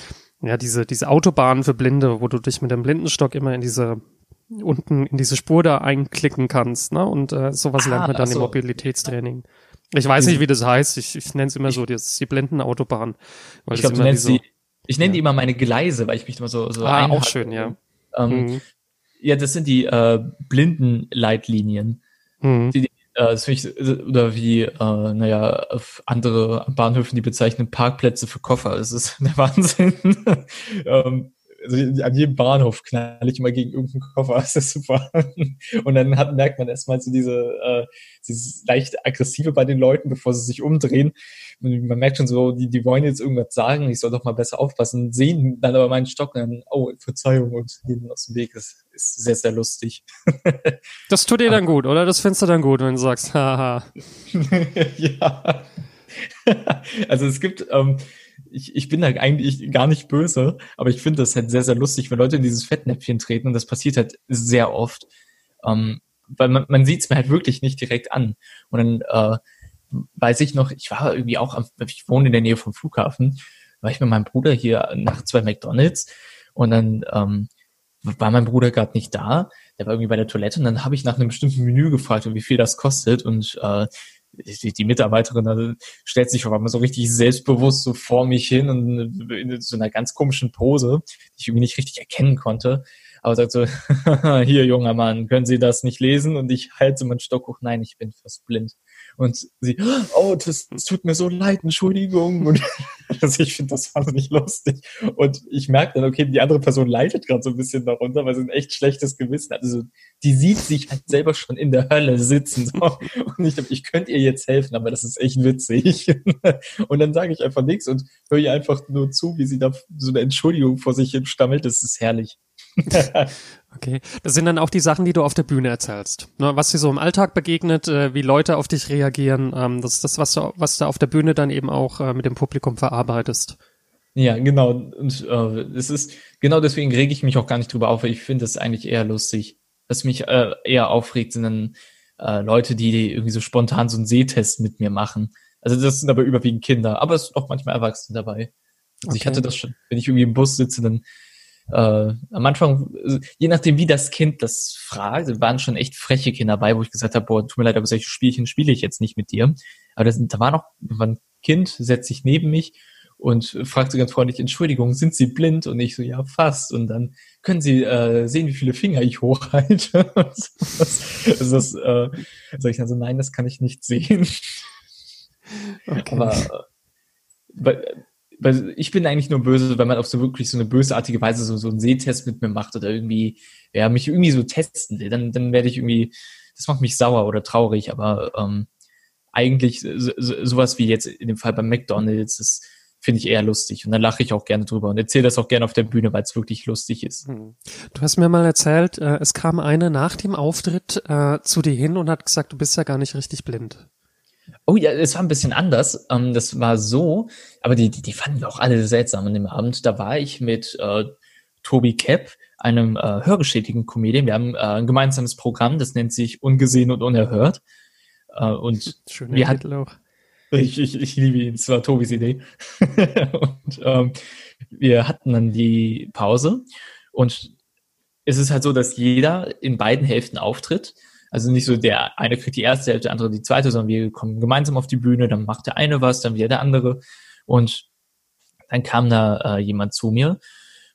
ja, diese, diese Autobahnen für Blinde, wo du dich mit dem Blindenstock immer in diese unten in diese Spur da einklicken kannst, ne? Und äh, sowas ah, lernt man dann so. im Mobilitätstraining. Ich weiß nicht, wie das heißt. Ich, ich nenne es immer so, das ist die Blindenautobahn. Ich glaube, du nennst so, die, ich nenne ja. die immer meine Gleise, weil ich mich immer so, so Ah, auch schön, ja. Ähm, mhm. Ja, das sind die äh, Blindenleitlinien. Mhm. Die, äh, das ich, oder wie, äh, naja, andere Bahnhöfen, die bezeichnen Parkplätze für Koffer. Das ist der Wahnsinn. ähm, also an jedem Bahnhof knall ich immer gegen irgendeinen Koffer. Das ist super. Und dann hat, merkt man erstmal so diese, äh, dieses leicht aggressive bei den Leuten, bevor sie sich umdrehen. Und man merkt schon so, die, die wollen jetzt irgendwas sagen, ich soll doch mal besser aufpassen, sehen dann aber meinen Stock und dann, oh, Verzeihung und gehen aus dem Weg. Das ist sehr, sehr lustig. Das tut dir dann gut, oder? Das findest du dann gut, wenn du sagst, haha. ja. also es gibt, ähm, ich, ich bin da eigentlich gar nicht böse, aber ich finde das halt sehr, sehr lustig, wenn Leute in dieses Fettnäpfchen treten und das passiert halt sehr oft. Ähm, weil man, man sieht es mir halt wirklich nicht direkt an. Und dann äh, weiß ich noch, ich war irgendwie auch am, ich wohne in der Nähe vom Flughafen, war ich mit meinem Bruder hier nach zwei McDonalds und dann ähm, war mein Bruder gerade nicht da, der war irgendwie bei der Toilette und dann habe ich nach einem bestimmten Menü gefragt, wie viel das kostet und äh, die, die Mitarbeiterin also, stellt sich auf einmal so richtig selbstbewusst so vor mich hin und in so einer ganz komischen Pose, die ich irgendwie nicht richtig erkennen konnte. Aber sagt so, hier junger Mann, können Sie das nicht lesen? Und ich halte meinen Stock hoch, nein, ich bin fast blind. Und sie, oh, das, das tut mir so leid, Entschuldigung. Und also ich finde das wahnsinnig lustig. Und ich merke dann, okay, die andere Person leidet gerade so ein bisschen darunter, weil sie ein echt schlechtes Gewissen hat. Also die sieht sich halt selber schon in der Hölle sitzen. So. Und ich, ich könnte ihr jetzt helfen, aber das ist echt witzig. Und dann sage ich einfach nichts und höre ihr einfach nur zu, wie sie da so eine Entschuldigung vor sich hin stammelt. Das ist herrlich. Okay, das sind dann auch die Sachen, die du auf der Bühne erzählst. Ne, was dir so im Alltag begegnet, äh, wie Leute auf dich reagieren, ähm, das ist das, was du, was du auf der Bühne dann eben auch äh, mit dem Publikum verarbeitest. Ja, genau. Und äh, es ist genau deswegen rege ich mich auch gar nicht drüber auf, weil ich finde es eigentlich eher lustig. Was mich äh, eher aufregt, sind dann äh, Leute, die irgendwie so spontan so einen Sehtest mit mir machen. Also das sind aber überwiegend Kinder, aber es sind auch manchmal Erwachsene dabei. Also okay. ich hatte das schon, wenn ich irgendwie im Bus sitze, dann äh, am Anfang, je nachdem, wie das Kind das fragt, waren schon echt freche Kinder dabei, wo ich gesagt habe, boah, tut mir leid, aber solche Spielchen spiele ich jetzt nicht mit dir. Aber das, da war noch war ein Kind, setzt sich neben mich und fragte ganz freundlich, Entschuldigung, sind Sie blind? Und ich so, ja, fast. Und dann können Sie äh, sehen, wie viele Finger ich hochhalte. das, das, das, äh, sag ich dann so, nein, das kann ich nicht sehen. Okay. Aber äh, weil ich bin eigentlich nur böse, wenn man auf so wirklich so eine bösartige Weise so, so einen Sehtest mit mir macht oder irgendwie, ja, mich irgendwie so testen will, dann, dann werde ich irgendwie, das macht mich sauer oder traurig, aber ähm, eigentlich so, so, sowas wie jetzt in dem Fall beim McDonalds, das finde ich eher lustig und dann lache ich auch gerne drüber und erzähle das auch gerne auf der Bühne, weil es wirklich lustig ist. Hm. Du hast mir mal erzählt, äh, es kam eine nach dem Auftritt äh, zu dir hin und hat gesagt, du bist ja gar nicht richtig blind. Oh ja, es war ein bisschen anders. Ähm, das war so, aber die, die, die fanden wir auch alle seltsam an dem Abend. Da war ich mit äh, Tobi Kepp, einem äh, hörgeschädigten Comedian. Wir haben äh, ein gemeinsames Programm, das nennt sich Ungesehen und Unerhört. Äh, und Schöner wir Titel auch. Ich, ich, ich liebe ihn, es war Tobis Idee. und ähm, wir hatten dann die Pause und es ist halt so, dass jeder in beiden Hälften auftritt. Also nicht so der eine kriegt die erste Hälfte, der andere die zweite, sondern wir kommen gemeinsam auf die Bühne, dann macht der eine was, dann wieder der andere. Und dann kam da äh, jemand zu mir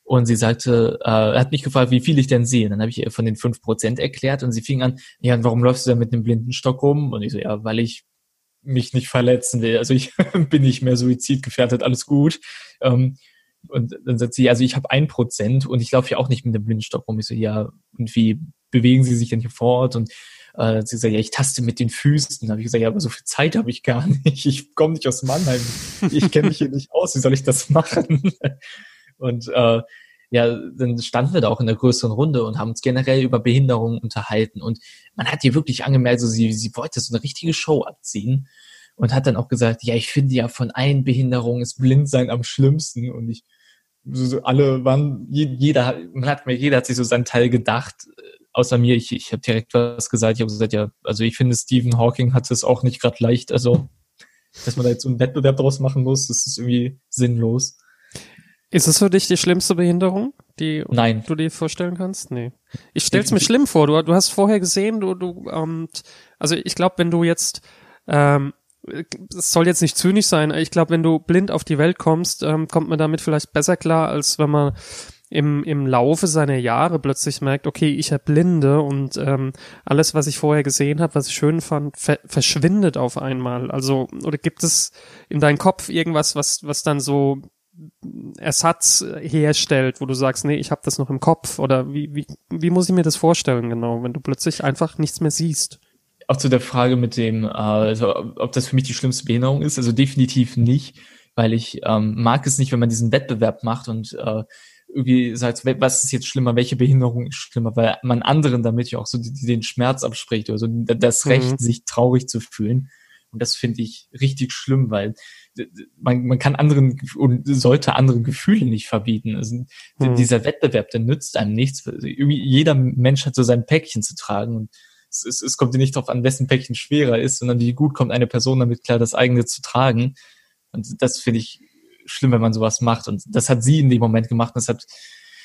und sie sagte, äh, hat mich gefragt, wie viel ich denn sehe. dann habe ich ihr von den fünf Prozent erklärt und sie fing an, ja, warum läufst du da mit einem blinden Stock rum? Und ich so, ja, weil ich mich nicht verletzen will. Also ich bin nicht mehr suizidgefährdet, alles gut. Ähm, und dann sagt sie, also ich habe ein Prozent und ich laufe ja auch nicht mit einem Blindenstock rum. Ich so, ja, und wie bewegen sie sich denn hier fort? Und äh, sie sagt, ja, ich taste mit den Füßen. Da habe ich gesagt, ja, aber so viel Zeit habe ich gar nicht. Ich komme nicht aus Mannheim. Ich kenne mich hier nicht aus. Wie soll ich das machen? und äh, ja, dann standen wir da auch in der größeren Runde und haben uns generell über Behinderungen unterhalten. Und man hat ihr wirklich angemerkt, so sie, sie wollte so eine richtige Show abziehen und hat dann auch gesagt, ja, ich finde ja von allen Behinderungen ist Blindsein am schlimmsten. Und ich, so, alle waren, jeder, man hat mir, jeder hat sich so seinen Teil gedacht außer mir, ich, ich habe direkt was gesagt. Ich habe gesagt, ja, also ich finde, Stephen Hawking hat es auch nicht gerade leicht. Also, dass man da jetzt so einen Wettbewerb draus machen muss, das ist irgendwie sinnlos. Ist es für dich die schlimmste Behinderung, die Nein. du dir vorstellen kannst? Nee. Ich stell's mir schlimm vor. Du, du hast vorher gesehen, du, du, ähm, also ich glaube, wenn du jetzt, ähm, es soll jetzt nicht zynisch sein, ich glaube, wenn du blind auf die Welt kommst, ähm, kommt man damit vielleicht besser klar, als wenn man im, im Laufe seiner Jahre plötzlich merkt, okay, ich habe Blinde und ähm, alles, was ich vorher gesehen habe, was ich schön fand, ver verschwindet auf einmal. Also, oder gibt es in deinem Kopf irgendwas, was, was dann so Ersatz herstellt, wo du sagst, nee, ich habe das noch im Kopf oder wie, wie, wie muss ich mir das vorstellen genau, wenn du plötzlich einfach nichts mehr siehst? Auch zu der Frage mit dem, äh, also, ob das für mich die schlimmste Behinderung ist, also definitiv nicht, weil ich ähm, mag es nicht, wenn man diesen Wettbewerb macht und äh, irgendwie sagt, was ist jetzt schlimmer, welche Behinderung ist schlimmer, weil man anderen damit ja auch so den Schmerz abspricht, also das Recht, mhm. sich traurig zu fühlen. Und das finde ich richtig schlimm, weil man, man kann anderen und sollte anderen Gefühle nicht verbieten. Also hm. dieser Wettbewerb, der nützt einem nichts. Irgendwie jeder Mensch hat so sein Päckchen zu tragen und es, es, es kommt dir nicht darauf an, wessen Päckchen schwerer ist, sondern wie gut kommt eine Person damit klar, das eigene zu tragen. Und das finde ich schlimm, wenn man sowas macht. Und das hat sie in dem Moment gemacht. Und das hat,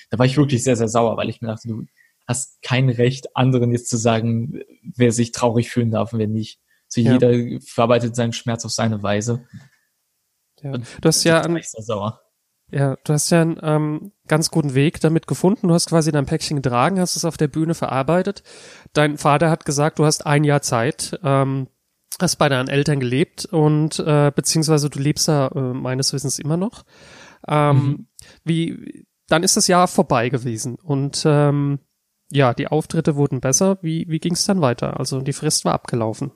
da war ich wirklich sehr, sehr sauer, weil ich mir dachte, du hast kein Recht, anderen jetzt zu sagen, wer sich traurig fühlen darf und wer nicht. So ja. jeder verarbeitet seinen Schmerz auf seine Weise. Ja. Du hast ja an, ja, du hast ja einen ähm, ganz guten Weg damit gefunden. Du hast quasi dein Päckchen getragen, hast es auf der Bühne verarbeitet. Dein Vater hat gesagt, du hast ein Jahr Zeit, ähm, hast bei deinen Eltern gelebt und äh, beziehungsweise du lebst da äh, meines Wissens immer noch. Ähm, mhm. Wie, dann ist das Jahr vorbei gewesen und ähm, ja, die Auftritte wurden besser. Wie, wie ging es dann weiter? Also die Frist war abgelaufen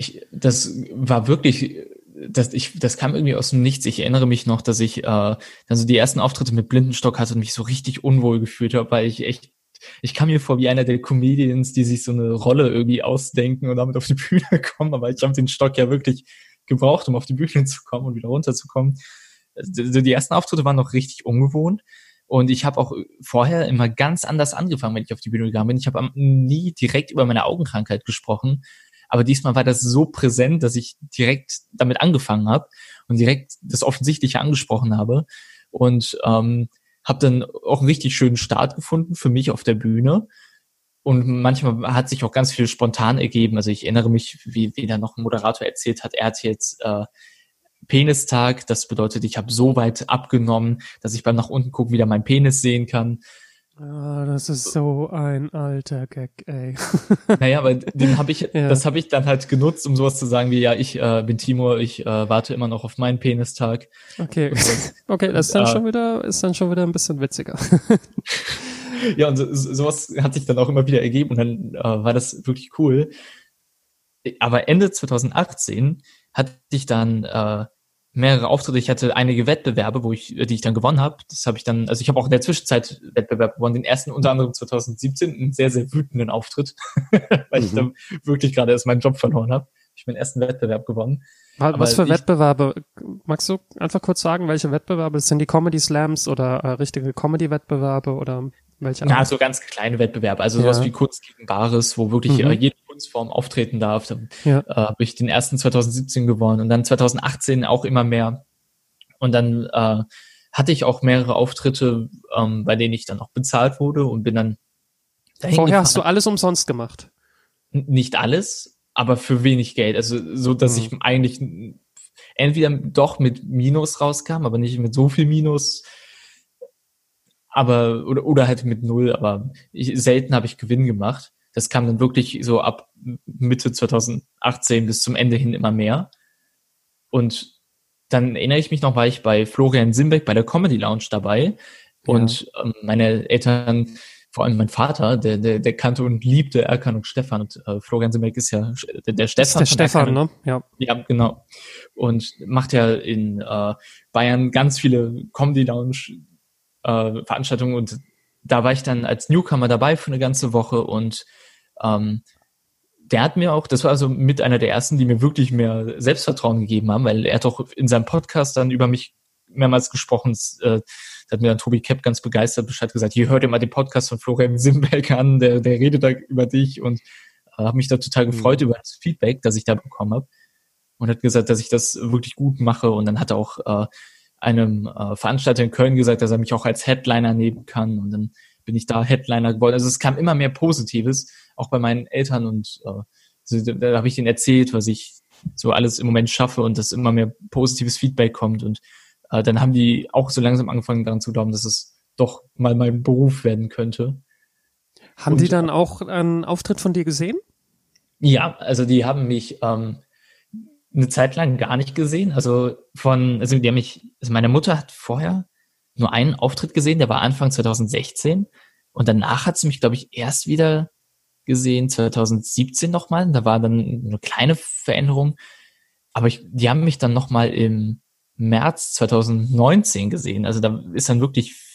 ich, das war wirklich, das, ich, das kam irgendwie aus dem Nichts. Ich erinnere mich noch, dass ich äh, dann so die ersten Auftritte mit Blindenstock hatte und mich so richtig unwohl gefühlt habe, weil ich echt, ich kam mir vor wie einer der Comedians, die sich so eine Rolle irgendwie ausdenken und damit auf die Bühne kommen, aber ich habe den Stock ja wirklich gebraucht, um auf die Bühne zu kommen und wieder runterzukommen. Also die ersten Auftritte waren noch richtig ungewohnt. Und ich habe auch vorher immer ganz anders angefangen, wenn ich auf die Bühne gegangen bin. Ich habe nie direkt über meine Augenkrankheit gesprochen, aber diesmal war das so präsent, dass ich direkt damit angefangen habe und direkt das Offensichtliche angesprochen habe. Und ähm, habe dann auch einen richtig schönen Start gefunden für mich auf der Bühne. Und manchmal hat sich auch ganz viel spontan ergeben. Also ich erinnere mich, wie, wie da noch ein Moderator erzählt hat, er hat jetzt äh, Penistag. Das bedeutet, ich habe so weit abgenommen, dass ich beim nach unten gucken wieder meinen Penis sehen kann. Ah, das ist so ein alter Gag, ey. Naja, aber den habe ich, ja. das habe ich dann halt genutzt, um sowas zu sagen wie, ja, ich äh, bin Timur, ich äh, warte immer noch auf meinen Penistag. Okay, okay, das ist dann äh, schon wieder, ist dann schon wieder ein bisschen witziger. ja, und so, sowas hat sich dann auch immer wieder ergeben und dann äh, war das wirklich cool. Aber Ende 2018 hatte ich dann äh, mehrere Auftritte. Ich hatte einige Wettbewerbe, wo ich, die ich dann gewonnen habe. Das habe ich dann, also ich habe auch in der Zwischenzeit Wettbewerb gewonnen. Den ersten unter anderem 2017, einen sehr, sehr wütenden Auftritt, weil mhm. ich dann wirklich gerade erst meinen Job verloren habe. Ich meinen ersten Wettbewerb gewonnen. Was für ich, Wettbewerbe? Magst du einfach kurz sagen, welche Wettbewerbe? Sind die Comedy Slams oder äh, richtige Comedy-Wettbewerbe oder welche? Ja, so ganz kleine Wettbewerbe. Also ja. sowas wie Kunst gegen Bares, wo wirklich mhm. äh, jede Kunstform auftreten darf. Dann ja. äh, habe ich den ersten 2017 gewonnen und dann 2018 auch immer mehr. Und dann äh, hatte ich auch mehrere Auftritte, ähm, bei denen ich dann auch bezahlt wurde und bin dann. Vorher hast du alles umsonst gemacht. Nicht alles, aber für wenig Geld. Also so, dass mhm. ich eigentlich entweder doch mit Minus rauskam, aber nicht mit so viel Minus. Aber, oder, oder halt mit null, aber ich, selten habe ich Gewinn gemacht. Das kam dann wirklich so ab Mitte 2018 bis zum Ende hin immer mehr. Und dann erinnere ich mich noch, war ich bei Florian Simbeck bei der Comedy Lounge dabei. Und ähm, meine Eltern, vor allem mein Vater, der, der, der kannte und liebte Erkan und Stefan. Und äh, Florian Simbeck ist ja der, der Stefan. Ist der Stefan, Erkan. ne? Ja. Ja, genau. Und macht ja in äh, Bayern ganz viele Comedy Lounge äh, Veranstaltungen und da war ich dann als Newcomer dabei für eine ganze Woche und ähm, der hat mir auch, das war also mit einer der ersten, die mir wirklich mehr Selbstvertrauen gegeben haben, weil er hat auch in seinem Podcast dann über mich mehrmals gesprochen. Äh, da hat mir dann Tobi Kepp ganz begeistert Bescheid gesagt, hier hört ihr mal den Podcast von Florian Simberg an, der, der redet da über dich und äh, habe mich da total mhm. gefreut mhm. über das Feedback, das ich da bekommen habe und hat gesagt, dass ich das wirklich gut mache und dann hat er auch äh, einem äh, Veranstalter in Köln gesagt, dass er mich auch als Headliner nehmen kann und dann bin ich da Headliner geworden. Also es kam immer mehr Positives, auch bei meinen Eltern und äh, da habe ich denen erzählt, was ich so alles im Moment schaffe und dass immer mehr positives Feedback kommt und äh, dann haben die auch so langsam angefangen daran zu glauben, dass es doch mal mein Beruf werden könnte. Haben und, die dann auch einen Auftritt von dir gesehen? Ja, also die haben mich ähm, eine Zeit lang gar nicht gesehen. Also von, also die haben mich, also meine Mutter hat vorher nur einen Auftritt gesehen, der war Anfang 2016. Und danach hat sie mich, glaube ich, erst wieder gesehen, 2017 nochmal. Da war dann eine kleine Veränderung. Aber ich, die haben mich dann nochmal im März 2019 gesehen. Also da ist dann wirklich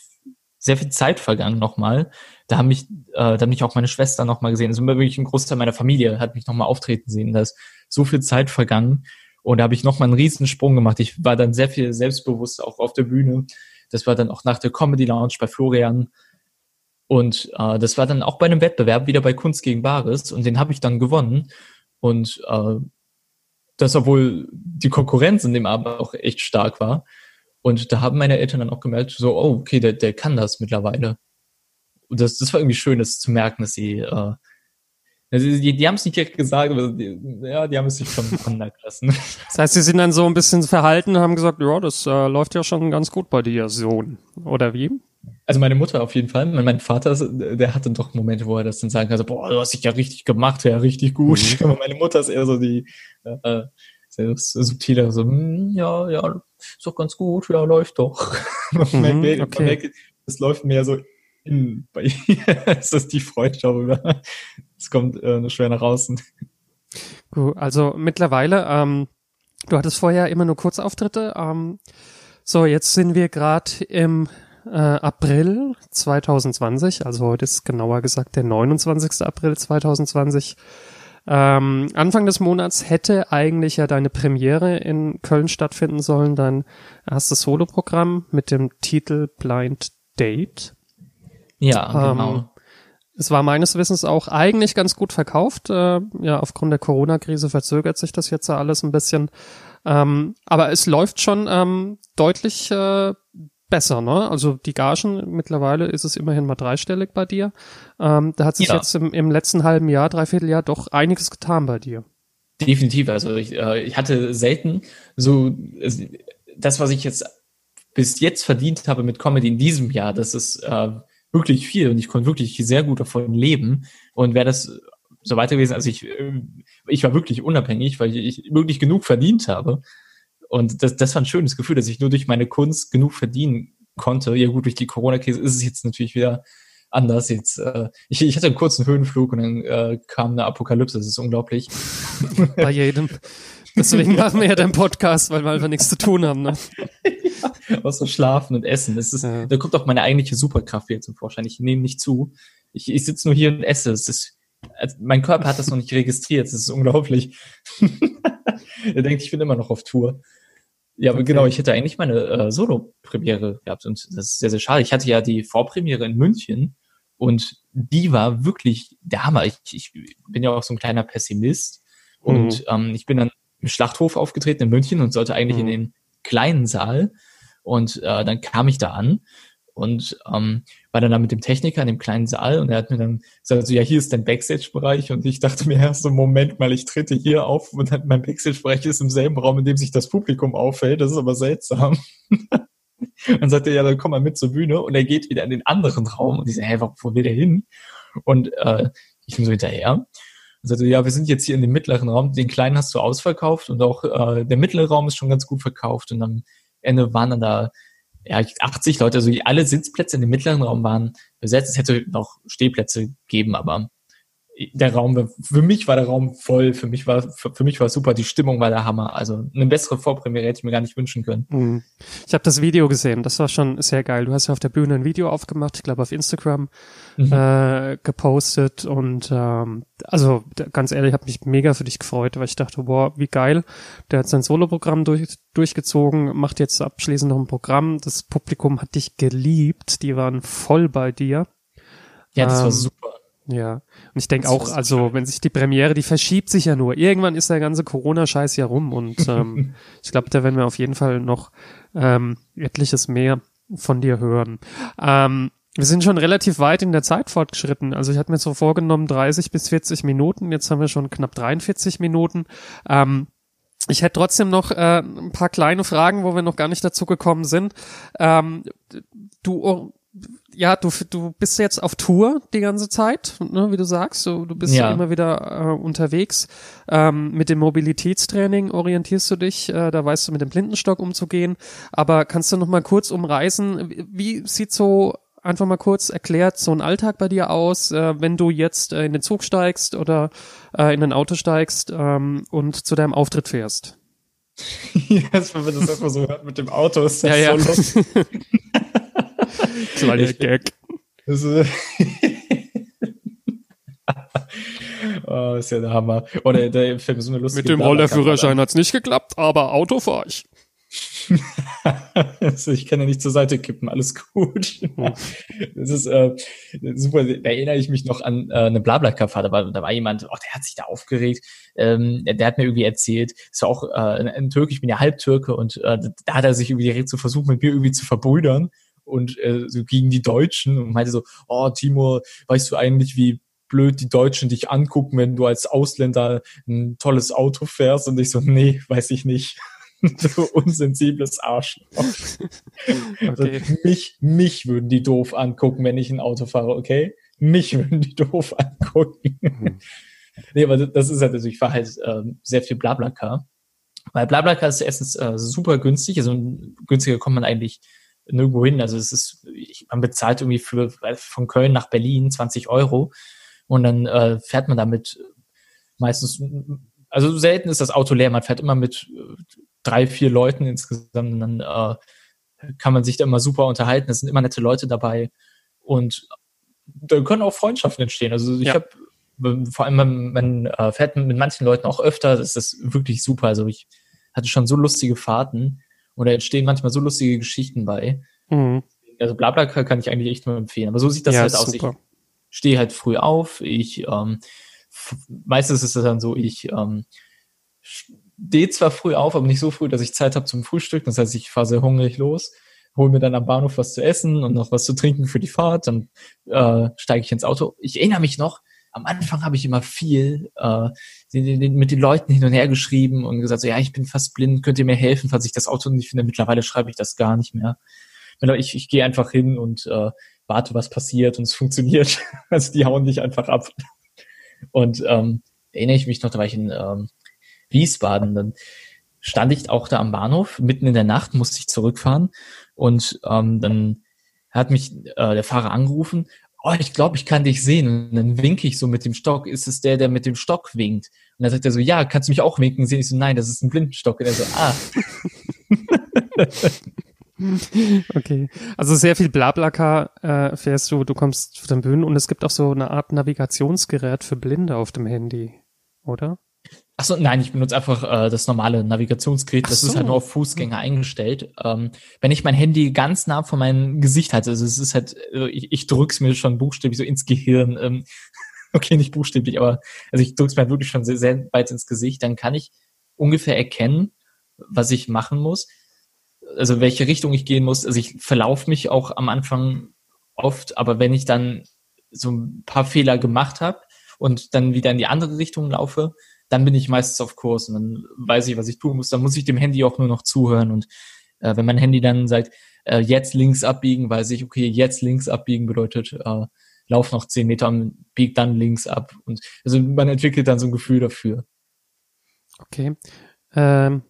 sehr viel Zeit vergangen nochmal. Da haben mich, äh, da haben mich auch meine Schwester nochmal gesehen. Also wirklich ein Großteil meiner Familie hat mich nochmal auftreten sehen. Da ist so viel Zeit vergangen. Und da habe ich nochmal einen riesen Sprung gemacht. Ich war dann sehr viel selbstbewusst auch auf der Bühne. Das war dann auch nach der Comedy Lounge bei Florian. Und äh, das war dann auch bei einem Wettbewerb wieder bei Kunst gegen Bares. Und den habe ich dann gewonnen. Und äh, das, obwohl die Konkurrenz in dem Abend auch echt stark war. Und da haben meine Eltern dann auch gemerkt, so, oh, okay, der, der kann das mittlerweile. Und das, das war irgendwie schön, das zu merken, dass sie, äh, also die, die haben es nicht direkt gesagt, aber die, ja, die haben es sich schon anmerken lassen. Das heißt, sie sind dann so ein bisschen verhalten und haben gesagt, ja, das äh, läuft ja schon ganz gut bei dir, Sohn. Oder wie? Also meine Mutter auf jeden Fall. Mein Vater, der hatte doch Momente, wo er das dann sagen kann, so, boah, du hast dich ja richtig gemacht, ja, richtig gut. Mhm. Aber meine Mutter ist eher so die, äh, sehr subtiler, so, hm, ja, ja, ist doch ganz gut, ja, läuft doch. Mhm, man merkt, okay. man merkt, es läuft mehr so in, bei ihr, ist das die Freude darüber. Es kommt äh, nur schwer nach außen. Gut, also mittlerweile, ähm, du hattest vorher immer nur Kurzauftritte. Ähm, so, jetzt sind wir gerade im äh, April 2020, also heute ist genauer gesagt der 29. April 2020. Ähm, Anfang des Monats hätte eigentlich ja deine Premiere in Köln stattfinden sollen, dein erstes Soloprogramm mit dem Titel Blind Date. Ja, ähm, genau. Es war meines Wissens auch eigentlich ganz gut verkauft. Äh, ja, aufgrund der Corona-Krise verzögert sich das jetzt ja alles ein bisschen. Ähm, aber es läuft schon ähm, deutlich äh, besser, ne? Also die Gagen, mittlerweile ist es immerhin mal dreistellig bei dir. Ähm, da hat sich ja. jetzt im, im letzten halben Jahr, dreiviertel Jahr doch einiges getan bei dir. Definitiv. Also ich, äh, ich hatte selten so das, was ich jetzt bis jetzt verdient habe mit Comedy in diesem Jahr, das ist äh, wirklich viel und ich konnte wirklich sehr gut davon leben. Und wäre das so weiter gewesen, also ich, äh, ich war wirklich unabhängig, weil ich wirklich genug verdient habe. Und das, das war ein schönes Gefühl, dass ich nur durch meine Kunst genug verdienen konnte. Ja gut, durch die Corona-Krise ist es jetzt natürlich wieder anders. Jetzt, äh, ich, ich hatte einen kurzen Höhenflug und dann äh, kam eine Apokalypse. Das ist unglaublich. Bei jedem. Deswegen machen wir ja den Podcast, weil wir einfach nichts zu tun haben. Ne? ja, außer schlafen und essen. Das ist, ja. Da kommt auch meine eigentliche Superkraft wieder zum Vorschein. Ich nehme nicht zu. Ich, ich sitze nur hier und esse. Es ist, also mein Körper hat das noch nicht registriert. Das ist unglaublich. er denkt, ich bin immer noch auf Tour. Ja, aber genau, ich hätte eigentlich meine äh, Solo-Premiere gehabt und das ist sehr, sehr schade. Ich hatte ja die Vorpremiere in München und die war wirklich der Hammer. Ich, ich bin ja auch so ein kleiner Pessimist mhm. und ähm, ich bin dann im Schlachthof aufgetreten in München und sollte eigentlich mhm. in den kleinen Saal und äh, dann kam ich da an und ähm, war dann da mit dem Techniker in dem kleinen Saal und er hat mir dann gesagt, so, ja, hier ist dein Backstage-Bereich. Und ich dachte mir erst so, Moment mal, ich trete hier auf und mein Backstage-Bereich ist im selben Raum, in dem sich das Publikum auffällt, das ist aber seltsam. dann sagt er, ja, dann komm mal mit zur Bühne. Und er geht wieder in den anderen Raum. Und ich sage, hä, wo, wo will der hin? Und äh, ich bin so hinterher. Und sagte, ja, wir sind jetzt hier in dem mittleren Raum, den kleinen hast du ausverkauft. Und auch äh, der mittlere Raum ist schon ganz gut verkauft. Und am Ende waren dann da ja, 80 Leute, also alle Sitzplätze in dem mittleren Raum waren besetzt. Es hätte noch Stehplätze gegeben, aber der Raum, für mich war der Raum voll, für mich war, für, für mich war super, die Stimmung war der Hammer. Also eine bessere Vorpremiere hätte ich mir gar nicht wünschen können. Mhm. Ich habe das Video gesehen, das war schon sehr geil. Du hast ja auf der Bühne ein Video aufgemacht, ich glaube auf Instagram mhm. äh, gepostet und ähm, also ganz ehrlich, habe mich mega für dich gefreut, weil ich dachte, boah, wie geil. Der hat sein Soloprogramm durch, durchgezogen, macht jetzt abschließend noch ein Programm. Das Publikum hat dich geliebt, die waren voll bei dir. Ja, das ähm, war super. Ja, und ich denke auch, also wenn sich die Premiere, die verschiebt sich ja nur. Irgendwann ist der ganze Corona-Scheiß ja rum und ähm, ich glaube, da werden wir auf jeden Fall noch ähm, etliches mehr von dir hören. Ähm, wir sind schon relativ weit in der Zeit fortgeschritten. Also ich hatte mir so vorgenommen 30 bis 40 Minuten. Jetzt haben wir schon knapp 43 Minuten. Ähm, ich hätte trotzdem noch äh, ein paar kleine Fragen, wo wir noch gar nicht dazu gekommen sind. Ähm, du ja, du, du bist jetzt auf Tour die ganze Zeit, ne, wie du sagst. Du, du bist Ja. immer wieder äh, unterwegs. Ähm, mit dem Mobilitätstraining orientierst du dich, äh, da weißt du mit dem Blindenstock umzugehen. Aber kannst du noch mal kurz umreißen, wie- wie sieht so einfach mal kurz erklärt so ein Alltag bei dir aus, äh, wenn du jetzt äh, in den Zug steigst oder äh, in ein Auto steigst ähm, und zu deinem Auftritt fährst? Jetzt, wenn man das erstmal so hört mit dem Auto, ist das Ja, ja. so lustig. Kleiner Gag. Das ist, oh, ist ja der Hammer. Oder der Film ist so eine lustige Mit dem Rollerführerschein hat's nicht geklappt, aber Auto fahr ich. Also ich kann ja nicht zur Seite kippen, alles gut. Das ist äh, super. Da erinnere ich mich noch an äh, eine Blablacar-Fahrt. Da war, da war jemand, oh, der hat sich da aufgeregt. Ähm, der, hat mir irgendwie erzählt, ist ja auch äh, ein, Türke, ich bin ja Halbtürke und äh, da hat er sich irgendwie direkt so versucht, mit mir irgendwie zu verbrüdern und äh, so gegen die Deutschen und meinte so, oh Timur, weißt du eigentlich, wie blöd die Deutschen dich angucken, wenn du als Ausländer ein tolles Auto fährst? Und ich so, nee, weiß ich nicht. so unsensibles Arschloch. Also Okay. mich, mich würden die doof angucken, wenn ich ein Auto fahre, okay? Mich würden die doof angucken. Mhm. nee, aber das ist halt, also ich fahre halt ähm, sehr viel Blablacar. Weil Blablacar ist erstens äh, super günstig, also günstiger kommt man eigentlich nirgendwo hin. Also es ist, man bezahlt irgendwie für von Köln nach Berlin 20 Euro und dann äh, fährt man damit meistens, also selten ist das Auto leer, man fährt immer mit äh, drei, vier Leuten insgesamt und dann äh, kann man sich da immer super unterhalten. Es sind immer nette Leute dabei und da können auch Freundschaften entstehen. Also ich Ja. habe vor allem man, man äh, fährt mit manchen Leuten auch öfter, das ist wirklich super. Also ich hatte schon so lustige Fahrten und da entstehen manchmal so lustige Geschichten bei. Mhm. Also Blablacar kann ich eigentlich echt nur empfehlen. Aber so sieht das ja, halt aus. super. Ich stehe halt früh auf. Ich ähm, meistens ist es dann so, ich ähm, stehe zwar früh auf, aber nicht so früh, dass ich Zeit habe zum Frühstück. Das heißt, ich fahre sehr hungrig los, hole mir dann am Bahnhof was zu essen und noch was zu trinken für die Fahrt. Dann äh, steige ich ins Auto. Ich erinnere mich noch, am Anfang habe ich immer viel äh, mit den Leuten hin und her geschrieben und gesagt, so, ja, ich bin fast blind, könnt ihr mir helfen, falls ich das Auto nicht finde. Mittlerweile schreibe ich das gar nicht mehr. Ich, ich gehe einfach hin und äh, warte, was passiert und es funktioniert. Also die hauen dich einfach ab. Und ähm, erinnere ich mich noch, da war ich in ähm, Wiesbaden, dann stand ich auch da am Bahnhof, mitten in der Nacht musste ich zurückfahren und ähm, dann hat mich äh, der Fahrer angerufen, oh, ich glaube, ich kann dich sehen. Und dann winke ich so mit dem Stock, ist es der, der mit dem Stock winkt? Und dann sagt er so, ja, kannst du mich auch winken sehen? Ich so, nein, das ist ein Blindenstock. Und er so, ah, Okay. Also sehr viel Blablacar äh, fährst du, du kommst zu den Bühnen und es gibt auch so eine Art Navigationsgerät für Blinde auf dem Handy, oder? Ach so, nein, ich benutze einfach äh, das normale Navigationsgerät. Das Ach ist so. halt nur auf Fußgänger eingestellt. Ähm, wenn ich mein Handy ganz nah vor meinem Gesicht halte, also es ist halt, äh, ich, ich drück's mir schon buchstäblich so ins Gehirn. Ähm, okay, nicht buchstäblich, aber also ich drück's mir halt wirklich schon sehr, sehr weit ins Gesicht, dann kann ich ungefähr erkennen, was ich machen muss. Also welche Richtung ich gehen muss. Also ich verlaufe mich auch am Anfang oft, aber wenn ich dann so ein paar Fehler gemacht habe und dann wieder in die andere Richtung laufe, dann bin ich meistens auf Kurs und dann weiß ich, was ich tun muss. Dann muss ich dem Handy auch nur noch zuhören und äh, wenn mein Handy dann sagt, äh, jetzt links abbiegen, weiß ich, okay, jetzt links abbiegen bedeutet, äh, lauf noch zehn Meter und bieg dann links ab. Und also man entwickelt dann so ein Gefühl dafür. Okay. Ähm,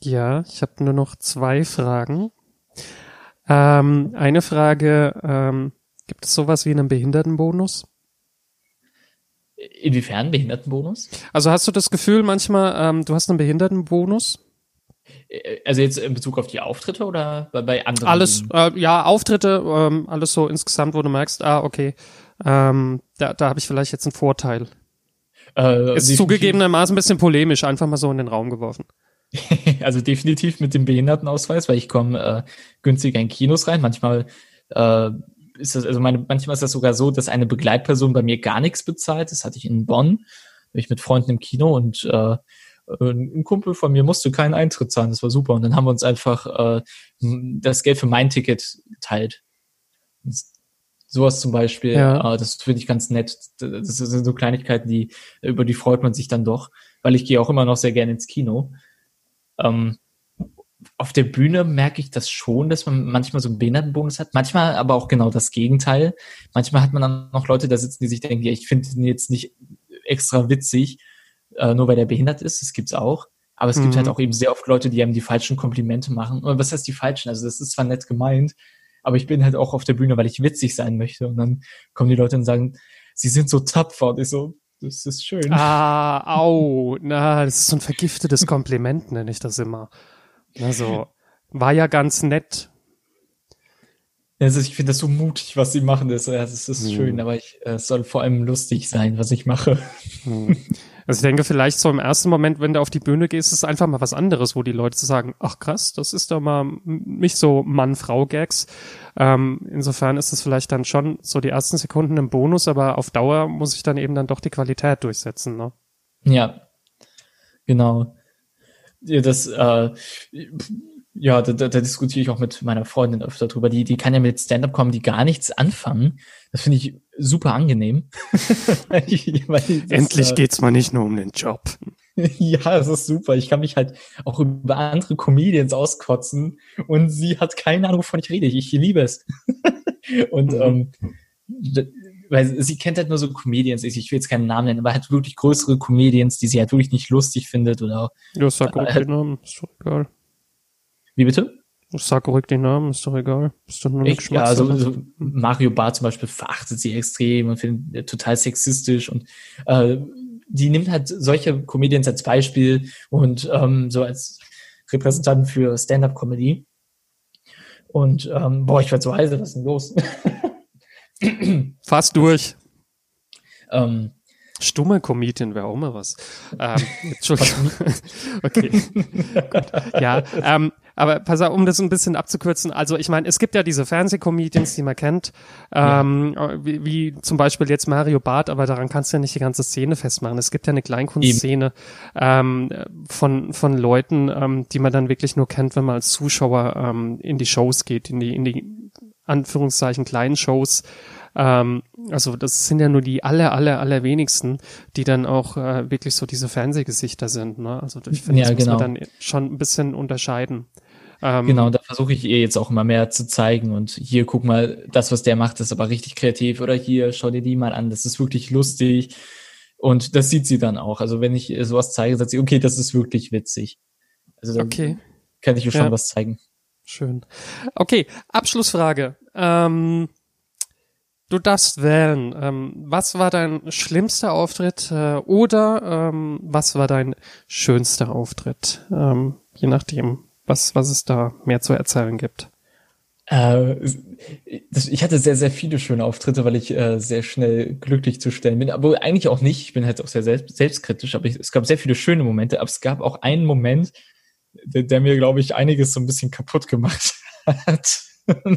ja, ich habe nur noch zwei Fragen. Ähm, eine Frage, ähm, gibt es sowas wie einen Behindertenbonus? Inwiefern Behindertenbonus? Also hast du das Gefühl manchmal, ähm, du hast einen Behindertenbonus? Äh, Also jetzt in Bezug auf die Auftritte oder bei, bei anderen? Alles, äh, ja, Auftritte, ähm, alles so insgesamt, wo du merkst, ah, okay, ähm, da, da habe ich vielleicht jetzt einen Vorteil. Äh, Ist zugegebenermaßen ein bisschen polemisch, einfach mal so in den Raum geworfen. Also definitiv mit dem Behindertenausweis, weil ich komme äh, günstiger in Kinos rein. Manchmal äh, ist das, also meine, manchmal ist das sogar so, dass eine Begleitperson bei mir gar nichts bezahlt. Das hatte ich in Bonn, war ich mit Freunden im Kino und äh, ein Kumpel von mir musste keinen Eintritt zahlen. Das war super. Und dann haben wir uns einfach äh, das Geld für mein Ticket geteilt. Sowas zum Beispiel, Ja. äh, das finde ich ganz nett. Das sind so Kleinigkeiten, die über die freut man sich dann doch, weil ich gehe auch immer noch sehr gerne ins Kino. Ähm, auf der Bühne merke ich das schon, dass man manchmal so einen Behindertenbonus hat, manchmal aber auch genau das Gegenteil. Manchmal hat man dann noch Leute da sitzen, die sich denken, ja, ich finde ihn jetzt nicht extra witzig, äh, nur weil der behindert ist, das gibt's auch. Aber es gibt Mhm. halt auch eben sehr oft Leute, die einem die falschen Komplimente machen. Oder was heißt die falschen? Also das ist zwar nett gemeint, aber ich bin halt auch auf der Bühne, weil ich witzig sein möchte. Und dann kommen die Leute und sagen, sie sind so tapfer. Und ich so, das ist schön. Ah, au, na, das ist so ein vergiftetes Kompliment, nenne ich das immer. Also, war ja ganz nett. Also ich finde das so mutig, was sie machen. Das, das ist Mhm. schön, aber ich, äh, es soll vor allem lustig sein, was ich mache. Hm. Also ich denke, vielleicht so im ersten Moment, wenn du auf die Bühne gehst, ist es einfach mal was anderes, wo die Leute sagen, ach krass, das ist doch mal nicht so Mann-Frau-Gags. Ähm, insofern ist es vielleicht dann schon so die ersten Sekunden im Bonus, aber auf Dauer muss ich dann eben dann doch die Qualität durchsetzen. Ne? Ja, genau. Ja, das, äh, ja, da, da, da diskutiere ich auch mit meiner Freundin öfter drüber. Die, die kann ja mit Stand-up-Comedy gar nichts anfangen. Das finde ich super angenehm. Weil ich- weil das, Endlich äh, geht's mal nicht nur um den Job. Ja, das ist super. Ich kann mich halt auch über andere Comedians auskotzen und sie hat keine Ahnung, wovon ich rede. Ich, ich liebe es. und Mhm. ähm, weil sie kennt halt nur so Comedians, ich, will jetzt keinen Namen nennen, aber halt wirklich größere Comedians, die sie halt wirklich nicht lustig findet oder Ja, sag ruhig Äh, den Namen, ist doch egal. wie bitte? Sag ruhig den Namen, ist doch egal. Ist doch nur Ich, ja, also, Geschmackssache. so Mario Barth zum Beispiel verachtet sie extrem und findet äh, total sexistisch und äh, die nimmt halt solche Comedians als Beispiel und ähm, so als Repräsentanten für Stand-up-Comedy. Und ähm, boah, ich werd so heiser, was ist denn los? Fast durch. ähm, Stumme Comedian wäre auch mal was. Ähm, Entschuldigung. okay. Gut. Ja, ähm, aber pass auf, um das ein bisschen abzukürzen. Also ich meine, es gibt ja diese Fernsehcomedians, die man kennt, ähm, wie, wie zum Beispiel jetzt Mario Barth, aber daran kannst du ja nicht die ganze Szene festmachen. Es gibt ja eine Kleinkunstszene ähm, von, von Leuten, ähm, die man dann wirklich nur kennt, wenn man als Zuschauer ähm, in die Shows geht, in die, in die Anführungszeichen kleinen Shows. Ähm, also das sind ja nur die aller, aller, aller wenigsten, die dann auch äh, wirklich so diese Fernsehgesichter sind. Ne? Also ich finde, Ja, das muss genau. man dann schon ein bisschen unterscheiden. Ähm, Genau, da versuche ich ihr jetzt auch immer mehr zu zeigen. Und hier, guck mal, das, was der macht, ist aber richtig kreativ. Oder hier, schau dir die mal an, das ist wirklich lustig. Und das sieht sie dann auch. Also wenn ich sowas zeige, sagt sie, okay, das ist wirklich witzig. Also Okay, kann ich ihr schon Ja. was zeigen. Schön. Okay, Abschlussfrage. Ähm, du darfst wählen. Ähm, was war dein schlimmster Auftritt äh, oder ähm, was war dein schönster Auftritt? Ähm, je nachdem, was, was es da mehr zu erzählen gibt. Äh, ich hatte sehr, sehr viele schöne Auftritte, weil ich äh, sehr schnell glücklich zu stellen bin. Aber eigentlich auch nicht. Ich bin halt auch sehr selbst, selbstkritisch, aber es gab sehr viele schöne Momente. Aber es gab auch einen Moment, der, der mir, glaube ich, einiges so ein bisschen kaputt gemacht hat.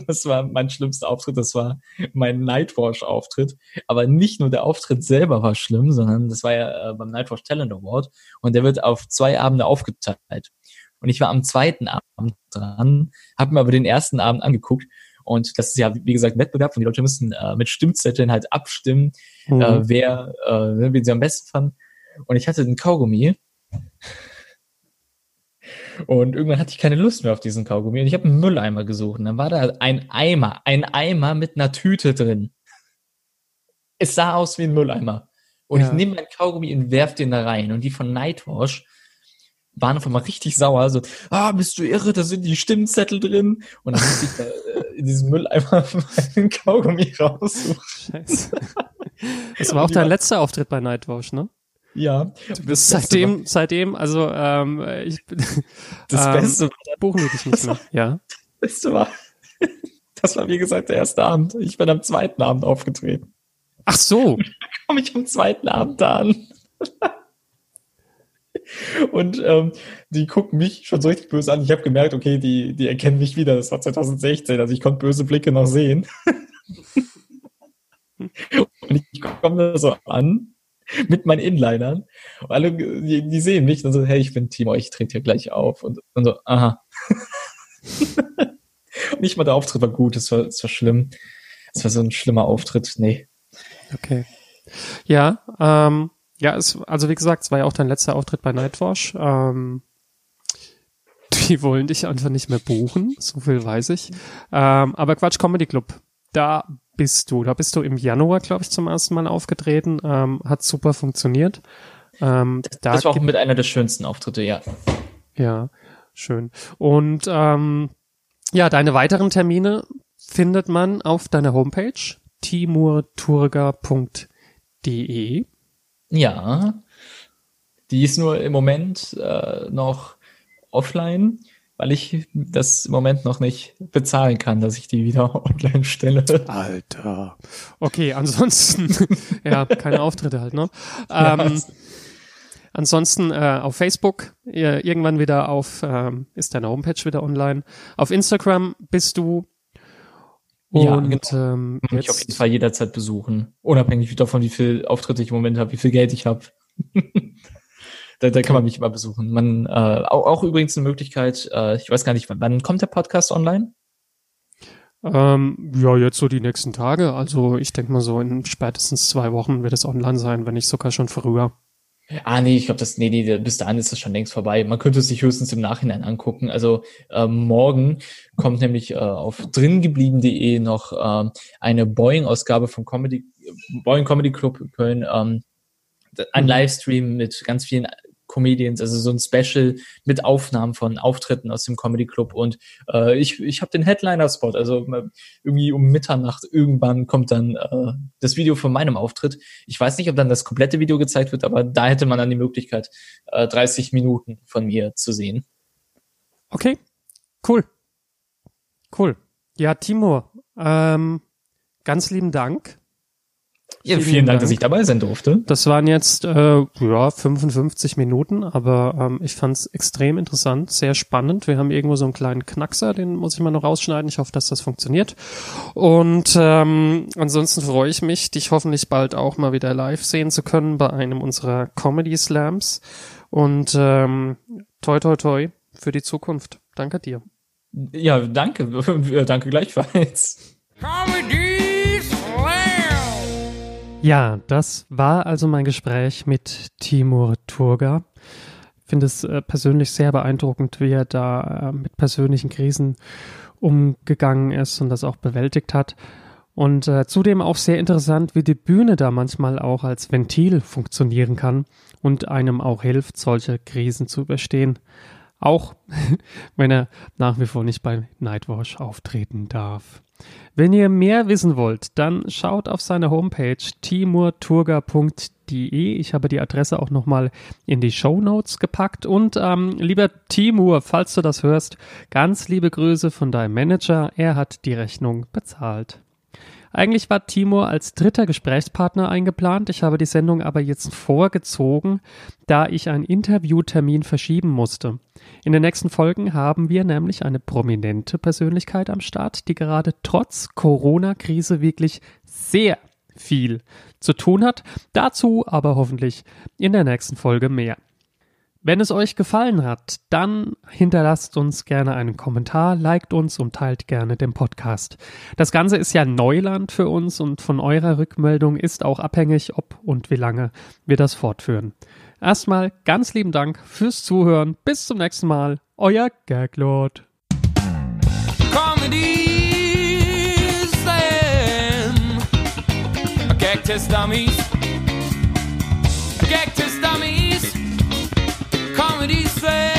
Das war mein schlimmster Auftritt. Das war mein Nightwash-Auftritt. Aber nicht nur der Auftritt selber war schlimm, sondern das war ja äh, beim Nightwash Talent Award. Und der wird auf zwei Abende aufgeteilt. Und ich war am zweiten Abend dran, habe mir aber den ersten Abend angeguckt. Und das ist ja, wie gesagt, ein Wettbewerb und die Leute müssen äh, mit Stimmzetteln halt abstimmen, Mhm. äh, wer, äh, wen sie am besten fanden. Und ich hatte einen Kaugummi. Und irgendwann hatte ich keine Lust mehr auf diesen Kaugummi und ich habe einen Mülleimer gesucht. Und dann war da ein Eimer, ein Eimer mit einer Tüte drin. Es sah aus wie ein Mülleimer. Und Ja. ich nehme meinen Kaugummi und werf den da rein. Und die von Nightwash waren auf einmal richtig sauer. So, ah, bist du irre, da sind die Stimmzettel drin. Und dann musste ich da, äh, in diesem Mülleimer meinen Kaugummi raussuchen. Scheiße. Das war auch dein letzter Auftritt bei Nightwash, ne? Ja. Du bist seitdem, seitdem, also ähm, ich Das ähm, Beste, war- buchen wir dich nicht mehr. Ja. das Beste war, das war wie gesagt der erste Abend. Ich bin am zweiten Abend aufgetreten. Ach so. Komme ich am zweiten Abend da an. Und ähm, die gucken mich schon so richtig böse an. Ich habe gemerkt, okay, die, die erkennen mich wieder. Das war 2016, also ich konnte böse Blicke noch sehen. Und ich komme da so an mit meinen Inlinern. Und alle, die, die sehen mich und so, hey, ich bin Timo, ich trete hier gleich auf. Und, und so, aha. Nicht mal der Auftritt war gut, es war, es war schlimm. Es war so ein schlimmer Auftritt. Nee. Okay. Ja, ähm, ja, es, also wie gesagt, es war ja auch dein letzter Auftritt bei Nightwash. Ähm, die wollen dich einfach nicht mehr buchen, so viel weiß ich. Ähm, aber Quatsch Comedy Club, da bist du. Da bist du im Januar, glaube ich, zum ersten Mal aufgetreten. Ähm, hat super funktioniert. Ähm, da das war auch mit einer der schönsten Auftritte, ja. Ja, schön. Und ähm, ja, deine weiteren Termine findet man auf deiner Homepage timurturga.de. Ja. Die ist nur im Moment äh, noch offline, weil ich das im Moment noch nicht bezahlen kann, dass ich die wieder online stelle. Alter. Okay, ansonsten, ja, keine Auftritte halt, ne? Ähm, ansonsten äh, auf Facebook, äh, irgendwann wieder auf, ähm, ist deine Homepage wieder online. Auf Instagram bist du. Ja, Und genau. ähm, Kann ich auf jeden jetzt, Fall jederzeit besuchen. Unabhängig davon, wie viel Auftritte ich im Moment habe, wie viel Geld ich habe. da, da kann man mich immer besuchen. Man, äh, auch, auch übrigens eine Möglichkeit, äh, ich weiß gar nicht, wann, wann kommt der Podcast online? ähm, ja, jetzt so die nächsten Tage. Also ich denke mal so in spätestens zwei Wochen wird es online sein, wenn nicht sogar schon früher. Ah, nee, ich glaube, das, nee, nee, bis dahin ist das schon längst vorbei. Man könnte es sich höchstens im Nachhinein angucken. Also ähm, morgen kommt nämlich äh, auf dringeblieben.de noch ähm, eine Boeing-Ausgabe vom Comedy, Boeing Comedy Club Köln, ähm, ein Mhm. Livestream mit ganz vielen Comedians, also so ein Special mit Aufnahmen von Auftritten aus dem Comedy Club und äh, ich, ich habe den Headliner-Spot, also äh, irgendwie um Mitternacht irgendwann kommt dann äh, das Video von meinem Auftritt. Ich weiß nicht, ob dann das komplette Video gezeigt wird, aber da hätte man dann die Möglichkeit, äh, 30 Minuten von mir zu sehen. Okay, cool. Cool. Ja, Timur, ähm, ganz lieben Dank. Ja, Vielen vielen, Dank, Dank. dass ich dabei sein durfte. Das waren jetzt äh, ja 55 Minuten, aber ähm, ich fand es extrem interessant, sehr spannend. Wir haben irgendwo so einen kleinen Knackser, den muss ich mal noch rausschneiden. Ich hoffe, dass das funktioniert. Und ähm, ansonsten freue ich mich, dich hoffentlich bald auch mal wieder live sehen zu können bei einem unserer Comedy Slams. Und ähm, toi toi toi für die Zukunft. Danke dir. Ja, danke. Danke gleichfalls. Comedy. Ja, das war also mein Gespräch mit Timur Turga. Ich finde es äh, persönlich sehr beeindruckend, wie er da äh, mit persönlichen Krisen umgegangen ist und das auch bewältigt hat. Und äh, zudem auch sehr interessant, wie die Bühne da manchmal auch als Ventil funktionieren kann und einem auch hilft, solche Krisen zu überstehen. Auch wenn er nach wie vor nicht bei Nightwash auftreten darf. Wenn ihr mehr wissen wollt, dann schaut auf seine Homepage timurturga.de. Ich habe die Adresse auch nochmal in die Show Notes gepackt. Und ähm, lieber Timur, falls du das hörst, ganz liebe Grüße von deinem Manager. Er hat die Rechnung bezahlt. Eigentlich war Timur als dritter Gesprächspartner eingeplant. Ich habe die Sendung aber jetzt vorgezogen, da ich einen Interviewtermin verschieben musste. In den nächsten Folgen haben wir nämlich eine prominente Persönlichkeit am Start, die gerade trotz Corona-Krise wirklich sehr viel zu tun hat. Dazu aber hoffentlich in der nächsten Folge mehr. Wenn es euch gefallen hat, dann hinterlasst uns gerne einen Kommentar, liked uns und teilt gerne den Podcast. Das Ganze ist ja Neuland für uns und von eurer Rückmeldung ist auch abhängig, ob und wie lange wir das fortführen. Erstmal ganz lieben Dank fürs Zuhören. Bis zum nächsten Mal. Euer Gaglord. Comedy Slam. Cactus dummies. say.